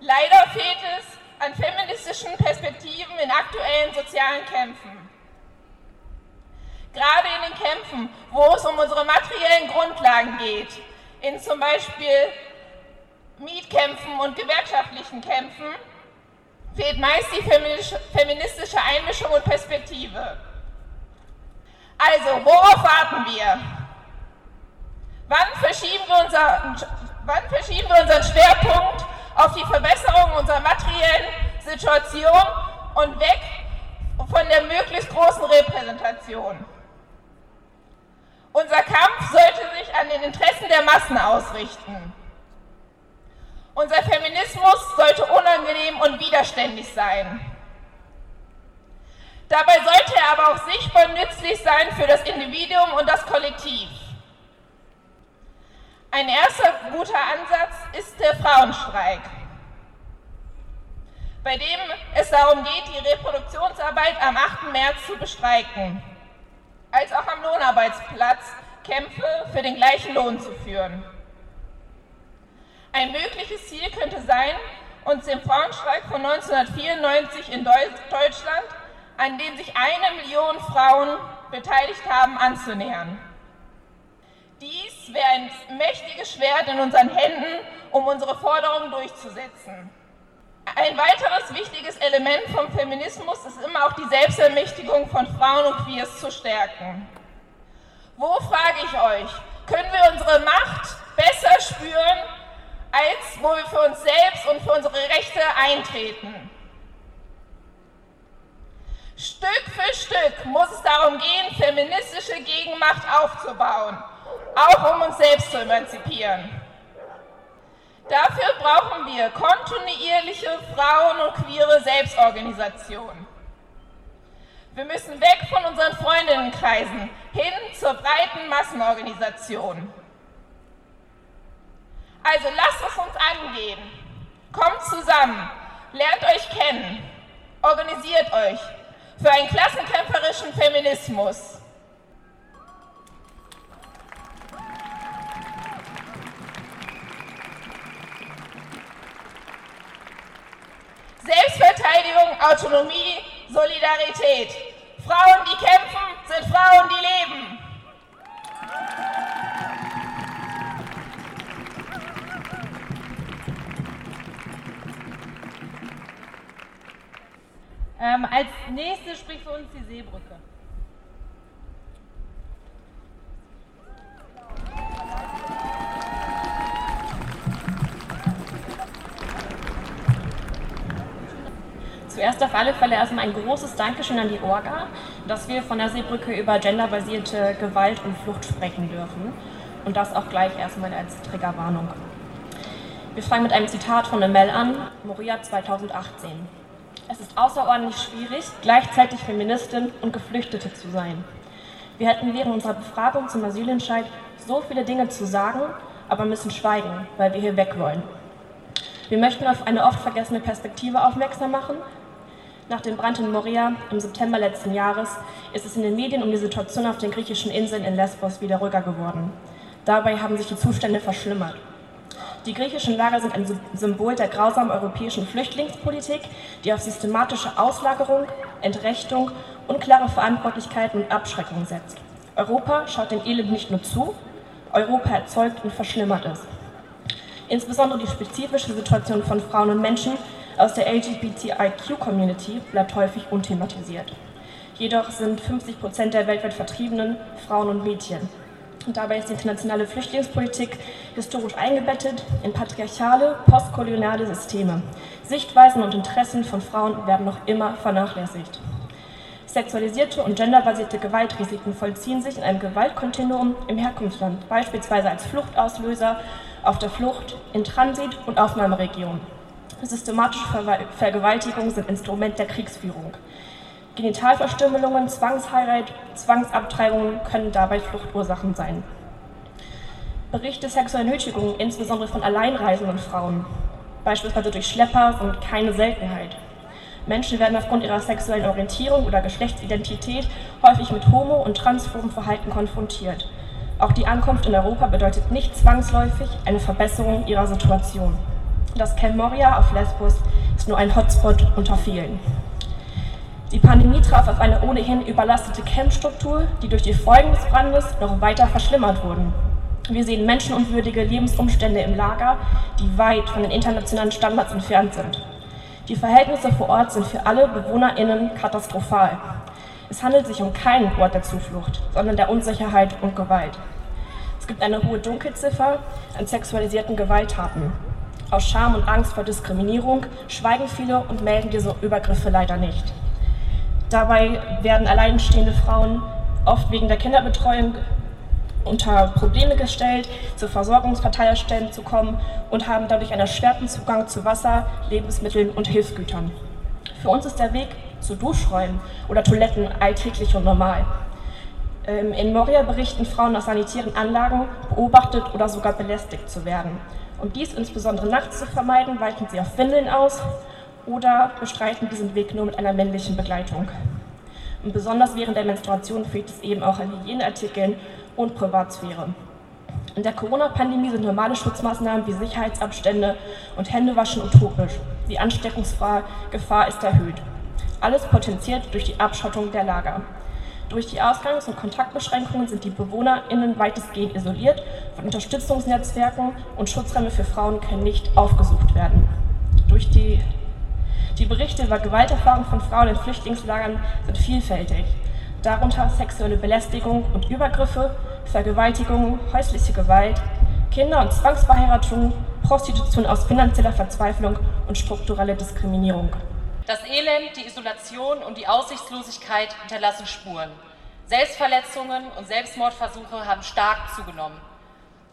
Leider fehlt es an feministischen Perspektiven in aktuellen sozialen Kämpfen. Gerade in den Kämpfen, wo es um unsere materiellen Grundlagen geht, in zum Beispiel Mietkämpfen und gewerkschaftlichen Kämpfen, fehlt meist die feministische Einmischung und Perspektive. Also, worauf warten wir? Wann verschieben wir, unser, wann verschieben wir unseren Schwerpunkt auf die Verbesserung unserer materiellen Situation und weg von der möglichst großen Repräsentation? Unser Kampf sollte sich an den Interessen der Massen ausrichten. Unser Feminismus sollte unangenehm und widerständig sein. Dabei sollte er aber auch sichtbar nützlich sein für das Individuum und das Kollektiv. Ein erster guter Ansatz ist der Frauenstreik, bei dem es darum geht, die Reproduktionsarbeit am 8. März zu bestreiken, als auch am Lohnarbeitsplatz Kämpfe für den gleichen Lohn zu führen. Ein mögliches Ziel könnte sein, uns dem Frauenstreik von 1994 in Deutschland, an dem sich eine Million Frauen beteiligt haben, anzunähern. Dies wäre ein mächtiges Schwert in unseren Händen, um unsere Forderungen durchzusetzen. Ein weiteres wichtiges Element vom Feminismus ist immer auch die Selbstermächtigung von Frauen und Queers zu stärken. Wo, frage ich euch, können wir unsere Macht besser spüren, als wo wir für uns selbst und für unsere Rechte eintreten? Stück für Stück muss es darum gehen, feministische Gegenmacht aufzubauen auch um uns selbst zu emanzipieren. Dafür brauchen wir kontinuierliche Frauen- und queere Selbstorganisation. Wir müssen weg von unseren Freundinnenkreisen hin zur breiten Massenorganisation. Also lasst es uns angehen. Kommt zusammen, lernt euch kennen, organisiert euch für einen klassenkämpferischen Feminismus. Selbstverteidigung, Autonomie, Solidarität. Frauen, die kämpfen, sind Frauen, die leben. Ähm, als nächstes spricht für uns die Seebrücke. Zuerst auf alle Fälle erstmal ein großes Dankeschön an die Orga, dass wir von der Seebrücke über genderbasierte Gewalt und Flucht sprechen dürfen. Und das auch gleich erstmal als Triggerwarnung. Wir fangen mit einem Zitat von Emel an, Moria 2018. Es ist außerordentlich schwierig, gleichzeitig Feministin und Geflüchtete zu sein. Wir hätten während unserer Befragung zum Asylentscheid so viele Dinge zu sagen, aber müssen schweigen, weil wir hier weg wollen. Wir möchten auf eine oft vergessene Perspektive aufmerksam machen, nach dem Brand in Moria im September letzten Jahres ist es in den Medien um die Situation auf den griechischen Inseln in Lesbos wieder ruhiger geworden. Dabei haben sich die Zustände verschlimmert. Die griechischen Lager sind ein Symbol der grausamen europäischen Flüchtlingspolitik, die auf systematische Auslagerung, Entrechtung, unklare Verantwortlichkeiten und Abschreckung setzt. Europa schaut dem Elend nicht nur zu, Europa erzeugt und verschlimmert es. Insbesondere die spezifische Situation von Frauen und Menschen aus der LGBTIQ-Community bleibt häufig unthematisiert. Jedoch sind 50 Prozent der weltweit Vertriebenen Frauen und Mädchen. Und dabei ist die internationale Flüchtlingspolitik historisch eingebettet in patriarchale, postkoloniale Systeme. Sichtweisen und Interessen von Frauen werden noch immer vernachlässigt. Sexualisierte und genderbasierte Gewaltrisiken vollziehen sich in einem Gewaltkontinuum im Herkunftsland, beispielsweise als Fluchtauslöser, auf der Flucht, in Transit- und Aufnahmeregionen. Systematische Vergewaltigungen sind Instrument der Kriegsführung. Genitalverstümmelungen, Zwangsheirat, Zwangsabtreibungen können dabei Fluchtursachen sein. Berichte sexueller Nötigungen, insbesondere von alleinreisenden Frauen, beispielsweise durch Schlepper, sind keine Seltenheit. Menschen werden aufgrund ihrer sexuellen Orientierung oder Geschlechtsidentität häufig mit homo- und transphoben Verhalten konfrontiert. Auch die Ankunft in Europa bedeutet nicht zwangsläufig eine Verbesserung ihrer Situation. Das Camp Moria auf Lesbos ist nur ein Hotspot unter vielen. Die Pandemie traf auf eine ohnehin überlastete Campstruktur, die durch die Folgen des Brandes noch weiter verschlimmert wurden. Wir sehen menschenunwürdige Lebensumstände im Lager, die weit von den internationalen Standards entfernt sind. Die Verhältnisse vor Ort sind für alle BewohnerInnen katastrophal. Es handelt sich um keinen Ort der Zuflucht, sondern der Unsicherheit und Gewalt. Es gibt eine hohe Dunkelziffer an sexualisierten Gewalttaten. Aus Scham und Angst vor Diskriminierung schweigen viele und melden diese Übergriffe leider nicht. Dabei werden alleinstehende Frauen oft wegen der Kinderbetreuung unter Probleme gestellt, zu Versorgungsverteilerstellen zu kommen und haben dadurch einen erschwerten Zugang zu Wasser, Lebensmitteln und Hilfsgütern. Für uns ist der Weg zu Duschräumen oder Toiletten alltäglich und normal. Ähm, in Moria berichten Frauen aus sanitären Anlagen, beobachtet oder sogar belästigt zu werden. Um dies insbesondere nachts zu vermeiden, weichen sie auf Windeln aus oder bestreiten diesen Weg nur mit einer männlichen Begleitung. Und besonders während der Menstruation fehlt es eben auch an Hygieneartikeln und Privatsphäre. In der Corona-Pandemie sind normale Schutzmaßnahmen wie Sicherheitsabstände und Händewaschen utopisch. Die Ansteckungsgefahr ist erhöht. Alles potenziert durch die Abschottung der Lager. Durch die Ausgangs- und Kontaktbeschränkungen sind die BewohnerInnen weitestgehend isoliert von Unterstützungsnetzwerken und Schutzräume für Frauen können nicht aufgesucht werden. Durch die, die Berichte über Gewalterfahrungen von Frauen in Flüchtlingslagern sind vielfältig darunter sexuelle Belästigung und Übergriffe, Vergewaltigung, häusliche Gewalt, Kinder- und Zwangsverheiratungen, Prostitution aus finanzieller Verzweiflung und strukturelle Diskriminierung. Das Elend, die Isolation und die Aussichtslosigkeit hinterlassen Spuren. Selbstverletzungen und Selbstmordversuche haben stark zugenommen.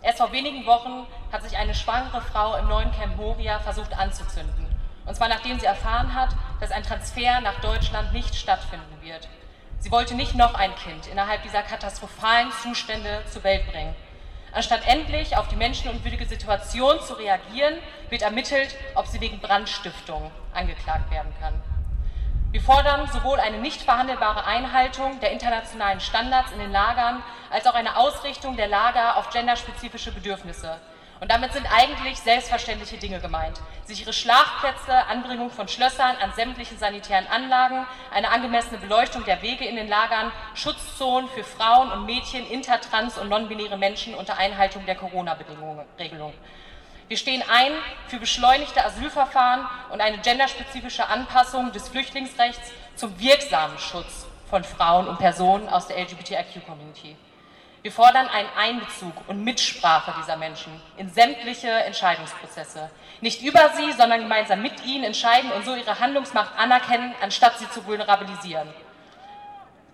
Erst vor wenigen Wochen hat sich eine schwangere Frau im neuen Camp Moria versucht anzuzünden. Und zwar nachdem sie erfahren hat, dass ein Transfer nach Deutschland nicht stattfinden wird. Sie wollte nicht noch ein Kind innerhalb dieser katastrophalen Zustände zur Welt bringen. Anstatt endlich auf die menschenunwürdige Situation zu reagieren, wird ermittelt, ob sie wegen Brandstiftung angeklagt werden kann. Wir fordern sowohl eine nicht verhandelbare Einhaltung der internationalen Standards in den Lagern als auch eine Ausrichtung der Lager auf genderspezifische Bedürfnisse. Und damit sind eigentlich selbstverständliche Dinge gemeint. Sichere Schlafplätze, Anbringung von Schlössern an sämtlichen sanitären Anlagen, eine angemessene Beleuchtung der Wege in den Lagern, Schutzzonen für Frauen und Mädchen, intertrans und nonbinäre Menschen unter Einhaltung der Corona-Regelung. Wir stehen ein für beschleunigte Asylverfahren und eine genderspezifische Anpassung des Flüchtlingsrechts zum wirksamen Schutz von Frauen und Personen aus der LGBTIQ-Community. Wir fordern einen Einbezug und Mitsprache dieser Menschen in sämtliche Entscheidungsprozesse. Nicht über sie, sondern gemeinsam mit ihnen entscheiden und so ihre Handlungsmacht anerkennen, anstatt sie zu vulnerabilisieren.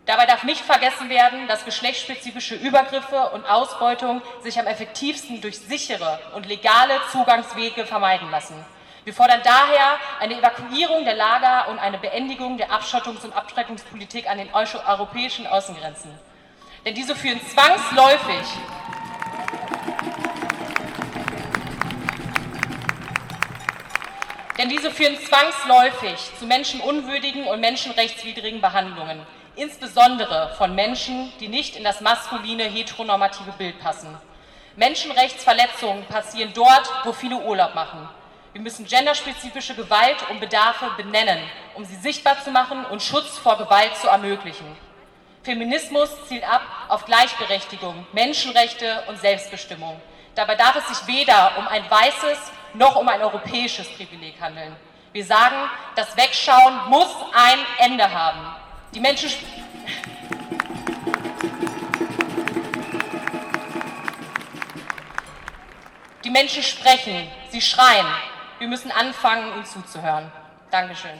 Dabei darf nicht vergessen werden, dass geschlechtsspezifische Übergriffe und Ausbeutung sich am effektivsten durch sichere und legale Zugangswege vermeiden lassen. Wir fordern daher eine Evakuierung der Lager und eine Beendigung der Abschottungs- und Abschreckungspolitik an den europäischen Außengrenzen. Denn diese führen zwangsläufig Denn diese führen zwangsläufig zu menschenunwürdigen und menschenrechtswidrigen Behandlungen, insbesondere von Menschen, die nicht in das maskuline heteronormative Bild passen. Menschenrechtsverletzungen passieren dort, wo viele Urlaub machen. Wir müssen genderspezifische Gewalt und Bedarfe benennen, um sie sichtbar zu machen und Schutz vor Gewalt zu ermöglichen. Feminismus zielt ab auf Gleichberechtigung, Menschenrechte und Selbstbestimmung. Dabei darf es sich weder um ein weißes noch um ein europäisches Privileg handeln. Wir sagen, das Wegschauen muss ein Ende haben. Die Menschen. Die Menschen sprechen, sie schreien. Wir müssen anfangen, ihnen zuzuhören. Dankeschön.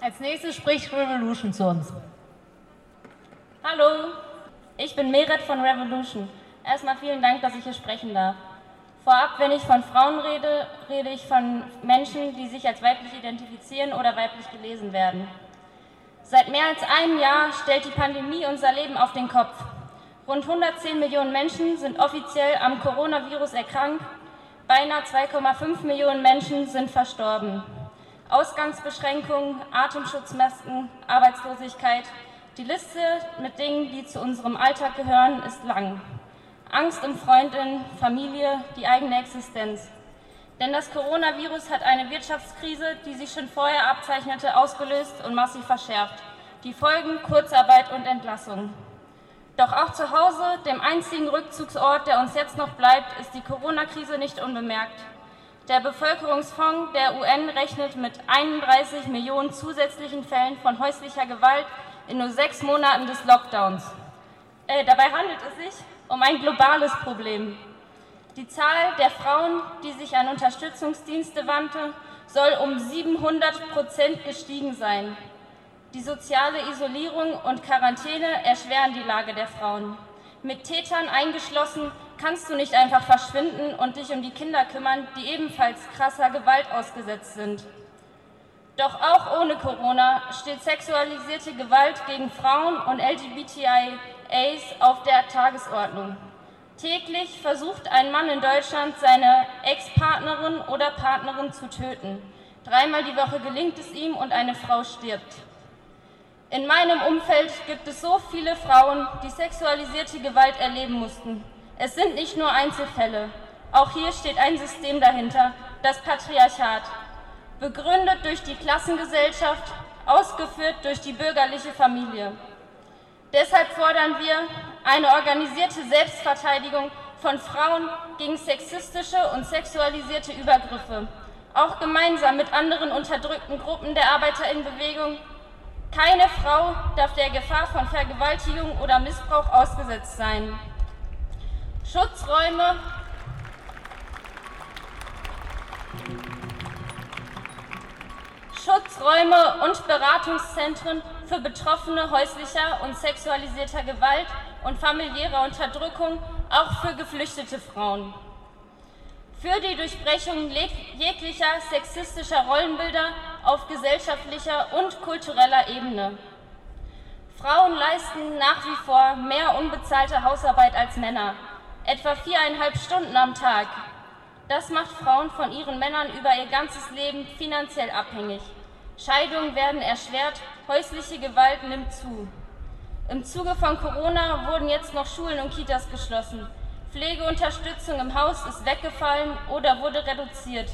Als nächstes spricht Revolution zu uns. Hallo, ich bin Meret von Revolution. Erstmal vielen Dank, dass ich hier sprechen darf. Vorab, wenn ich von Frauen rede, rede ich von Menschen, die sich als weiblich identifizieren oder weiblich gelesen werden. Seit mehr als einem Jahr stellt die Pandemie unser Leben auf den Kopf. Rund 110 Millionen Menschen sind offiziell am Coronavirus erkrankt, beinahe 2,5 Millionen Menschen sind verstorben. Ausgangsbeschränkungen, Atemschutzmasken, Arbeitslosigkeit. Die Liste mit Dingen, die zu unserem Alltag gehören, ist lang. Angst um Freundin, Familie, die eigene Existenz. Denn das Coronavirus hat eine Wirtschaftskrise, die sich schon vorher abzeichnete, ausgelöst und massiv verschärft. Die Folgen Kurzarbeit und Entlassung. Doch auch zu Hause, dem einzigen Rückzugsort, der uns jetzt noch bleibt, ist die Corona-Krise nicht unbemerkt. Der Bevölkerungsfonds der UN rechnet mit 31 Millionen zusätzlichen Fällen von häuslicher Gewalt in nur sechs Monaten des Lockdowns. Äh, dabei handelt es sich um ein globales Problem. Die Zahl der Frauen, die sich an Unterstützungsdienste wandte, soll um 700 Prozent gestiegen sein. Die soziale Isolierung und Quarantäne erschweren die Lage der Frauen. Mit Tätern eingeschlossen kannst du nicht einfach verschwinden und dich um die Kinder kümmern, die ebenfalls krasser Gewalt ausgesetzt sind. Doch auch ohne Corona steht sexualisierte Gewalt gegen Frauen und LGBTIAs auf der Tagesordnung. Täglich versucht ein Mann in Deutschland, seine Ex-Partnerin oder Partnerin zu töten. Dreimal die Woche gelingt es ihm und eine Frau stirbt. In meinem Umfeld gibt es so viele Frauen, die sexualisierte Gewalt erleben mussten. Es sind nicht nur Einzelfälle. Auch hier steht ein System dahinter, das Patriarchat. Begründet durch die Klassengesellschaft, ausgeführt durch die bürgerliche Familie. Deshalb fordern wir eine organisierte Selbstverteidigung von Frauen gegen sexistische und sexualisierte Übergriffe, auch gemeinsam mit anderen unterdrückten Gruppen der Arbeiterinnenbewegung. Keine Frau darf der Gefahr von Vergewaltigung oder Missbrauch ausgesetzt sein. Schutzräume. Schutzräume und Beratungszentren für Betroffene häuslicher und sexualisierter Gewalt und familiärer Unterdrückung, auch für geflüchtete Frauen. Für die Durchbrechung jeglicher sexistischer Rollenbilder auf gesellschaftlicher und kultureller Ebene. Frauen leisten nach wie vor mehr unbezahlte Hausarbeit als Männer, etwa viereinhalb Stunden am Tag. Das macht Frauen von ihren Männern über ihr ganzes Leben finanziell abhängig. Scheidungen werden erschwert, häusliche Gewalt nimmt zu. Im Zuge von Corona wurden jetzt noch Schulen und Kitas geschlossen. Pflegeunterstützung im Haus ist weggefallen oder wurde reduziert.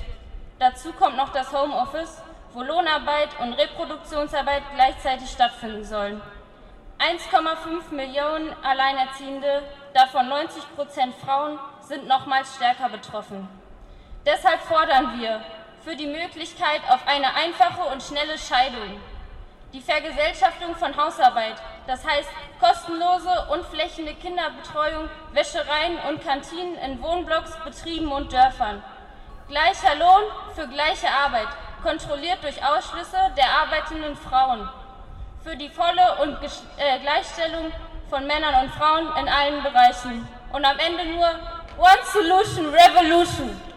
Dazu kommt noch das Homeoffice wo Lohnarbeit und Reproduktionsarbeit gleichzeitig stattfinden sollen. 1,5 Millionen Alleinerziehende, davon 90 Prozent Frauen, sind nochmals stärker betroffen. Deshalb fordern wir für die Möglichkeit auf eine einfache und schnelle Scheidung, die Vergesellschaftung von Hausarbeit, das heißt kostenlose und flächende Kinderbetreuung, Wäschereien und Kantinen in Wohnblocks, Betrieben und Dörfern. Gleicher Lohn für gleiche Arbeit, kontrolliert durch Ausschlüsse der arbeitenden Frauen für die volle und äh, Gleichstellung von Männern und Frauen in allen Bereichen. Und am Ende nur One Solution Revolution.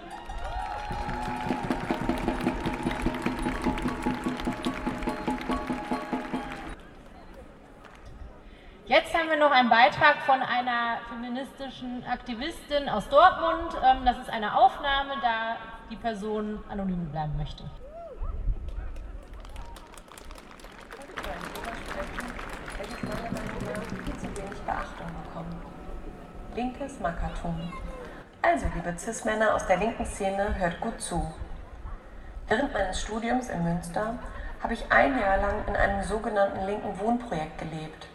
Jetzt haben wir noch einen Beitrag von einer feministischen Aktivistin aus Dortmund. Ähm, das ist eine Aufnahme, da die Person anonym bleiben möchte. Linkes Mackertum. Also, liebe Cis-Männer aus der linken Szene, hört gut zu. Während meines Studiums in Münster habe ich ein Jahr lang in einem sogenannten linken Wohnprojekt gelebt.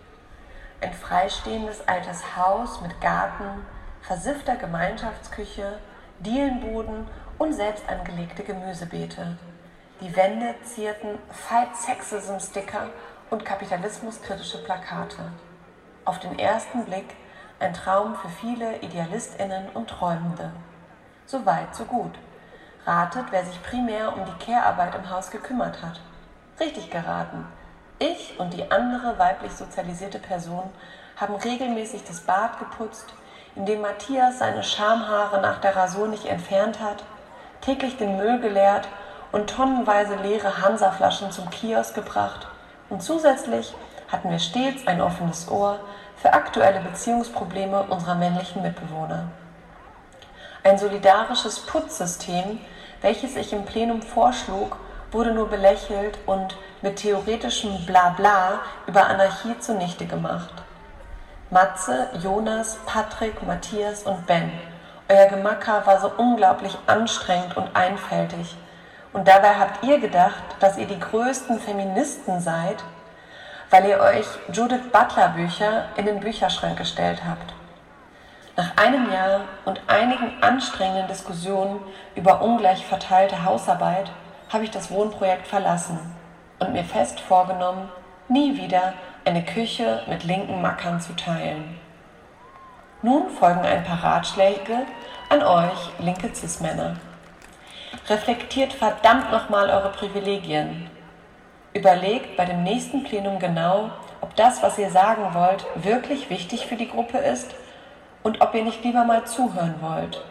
Ein freistehendes altes Haus mit Garten, versiffter Gemeinschaftsküche, Dielenboden und selbst angelegte Gemüsebeete. Die Wände zierten Fight Sexism Sticker und kapitalismuskritische Plakate. Auf den ersten Blick ein Traum für viele Idealistinnen und Träumende. So weit, so gut. Ratet, wer sich primär um die Care-Arbeit im Haus gekümmert hat. Richtig geraten. Ich und die andere weiblich sozialisierte Person haben regelmäßig das Bad geputzt, indem Matthias seine Schamhaare nach der Rasur nicht entfernt hat, täglich den Müll geleert und tonnenweise leere Hansa-Flaschen zum Kiosk gebracht. Und zusätzlich hatten wir stets ein offenes Ohr für aktuelle Beziehungsprobleme unserer männlichen Mitbewohner. Ein solidarisches Putzsystem, welches ich im Plenum vorschlug, wurde nur belächelt und mit theoretischem Blabla über Anarchie zunichte gemacht. Matze, Jonas, Patrick, Matthias und Ben. Euer Gemacker war so unglaublich anstrengend und einfältig. Und dabei habt ihr gedacht, dass ihr die größten Feministen seid, weil ihr euch Judith Butler Bücher in den Bücherschrank gestellt habt. Nach einem Jahr und einigen anstrengenden Diskussionen über ungleich verteilte Hausarbeit habe ich das Wohnprojekt verlassen und mir fest vorgenommen, nie wieder eine Küche mit linken Mackern zu teilen. Nun folgen ein paar Ratschläge an euch, linke Cis-Männer. Reflektiert verdammt nochmal eure Privilegien. Überlegt bei dem nächsten Plenum genau, ob das, was ihr sagen wollt, wirklich wichtig für die Gruppe ist und ob ihr nicht lieber mal zuhören wollt.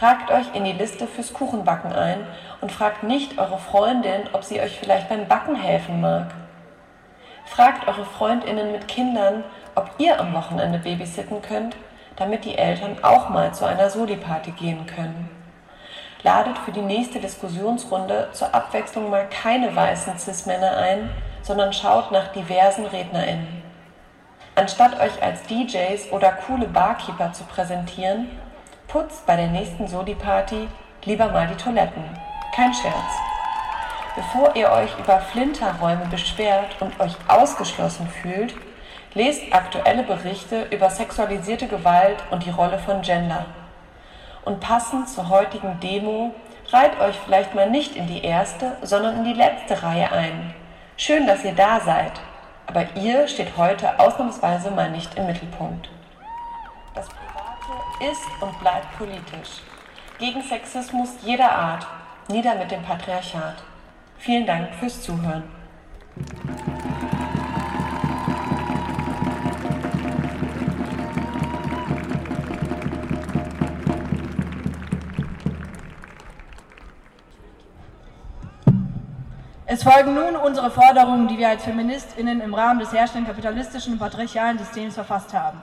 Tragt euch in die Liste fürs Kuchenbacken ein und fragt nicht eure Freundin, ob sie euch vielleicht beim Backen helfen mag. Fragt eure Freundinnen mit Kindern, ob ihr am Wochenende babysitten könnt, damit die Eltern auch mal zu einer Soli-Party gehen können. Ladet für die nächste Diskussionsrunde zur Abwechslung mal keine weißen Cis-Männer ein, sondern schaut nach diversen RednerInnen. Anstatt euch als DJs oder coole Barkeeper zu präsentieren, putzt bei der nächsten Soli-Party lieber mal die Toiletten. Kein Scherz. Bevor ihr euch über Flinterräume beschwert und euch ausgeschlossen fühlt, lest aktuelle Berichte über sexualisierte Gewalt und die Rolle von Gender. Und passend zur heutigen Demo, reiht euch vielleicht mal nicht in die erste, sondern in die letzte Reihe ein. Schön, dass ihr da seid, aber ihr steht heute ausnahmsweise mal nicht im Mittelpunkt. Das ist und bleibt politisch. Gegen Sexismus jeder Art, nieder mit dem Patriarchat. Vielen Dank fürs Zuhören. Es folgen nun unsere Forderungen, die wir als FeministInnen im Rahmen des herrschenden kapitalistischen und patriarchalen Systems verfasst haben.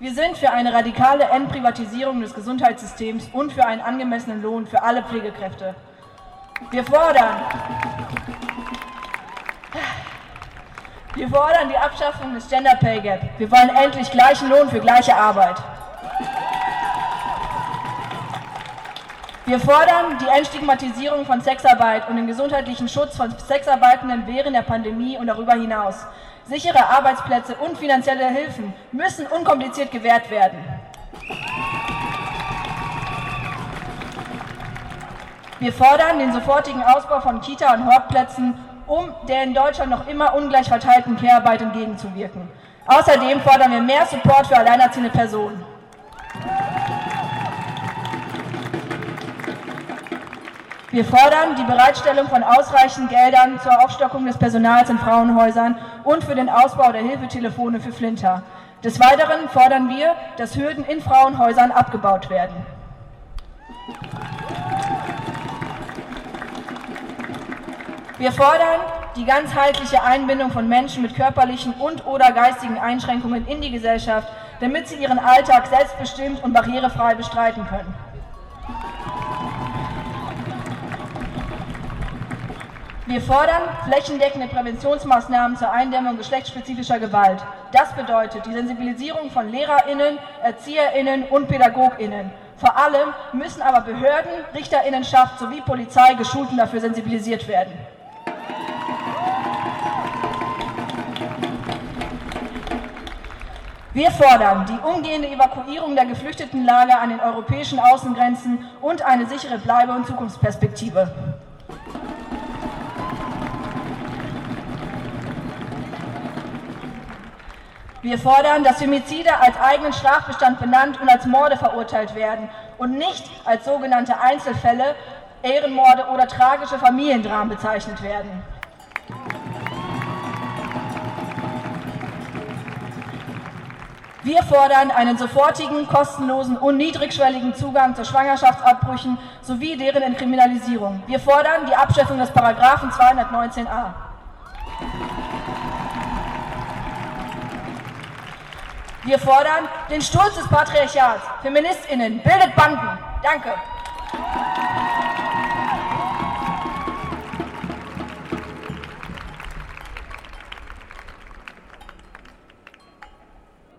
Wir sind für eine radikale Entprivatisierung des Gesundheitssystems und für einen angemessenen Lohn für alle Pflegekräfte. Wir fordern, wir fordern die Abschaffung des Gender Pay Gap. Wir wollen endlich gleichen Lohn für gleiche Arbeit. Wir fordern die Entstigmatisierung von Sexarbeit und den gesundheitlichen Schutz von Sexarbeitenden während der Pandemie und darüber hinaus. Sichere Arbeitsplätze und finanzielle Hilfen müssen unkompliziert gewährt werden. Wir fordern den sofortigen Ausbau von Kita- und Hortplätzen, um der in Deutschland noch immer ungleich verteilten Care-Arbeit entgegenzuwirken. Außerdem fordern wir mehr Support für alleinerziehende Personen. Wir fordern die Bereitstellung von ausreichend Geldern zur Aufstockung des Personals in Frauenhäusern und für den Ausbau der Hilfetelefone für Flinter. Des Weiteren fordern wir, dass Hürden in Frauenhäusern abgebaut werden. Wir fordern die ganzheitliche Einbindung von Menschen mit körperlichen und/oder geistigen Einschränkungen in die Gesellschaft, damit sie ihren Alltag selbstbestimmt und barrierefrei bestreiten können. Wir fordern flächendeckende Präventionsmaßnahmen zur Eindämmung geschlechtsspezifischer Gewalt. Das bedeutet die Sensibilisierung von LehrerInnen, ErzieherInnen und PädagogInnen. Vor allem müssen aber Behörden, RichterInnenschaft sowie Polizei geschult und dafür sensibilisiert werden. Wir fordern die umgehende Evakuierung der Geflüchtetenlager an den europäischen Außengrenzen und eine sichere Bleibe- und Zukunftsperspektive. Wir fordern, dass Femizide als eigenen Strafbestand benannt und als Morde verurteilt werden und nicht als sogenannte Einzelfälle, Ehrenmorde oder tragische Familiendramen bezeichnet werden. Wir fordern einen sofortigen, kostenlosen und niedrigschwelligen Zugang zu Schwangerschaftsabbrüchen sowie deren Entkriminalisierung. Wir fordern die Abschaffung des Paragraphen 219a. Wir fordern den Sturz des Patriarchats. Feministinnen, bildet Banden. Danke.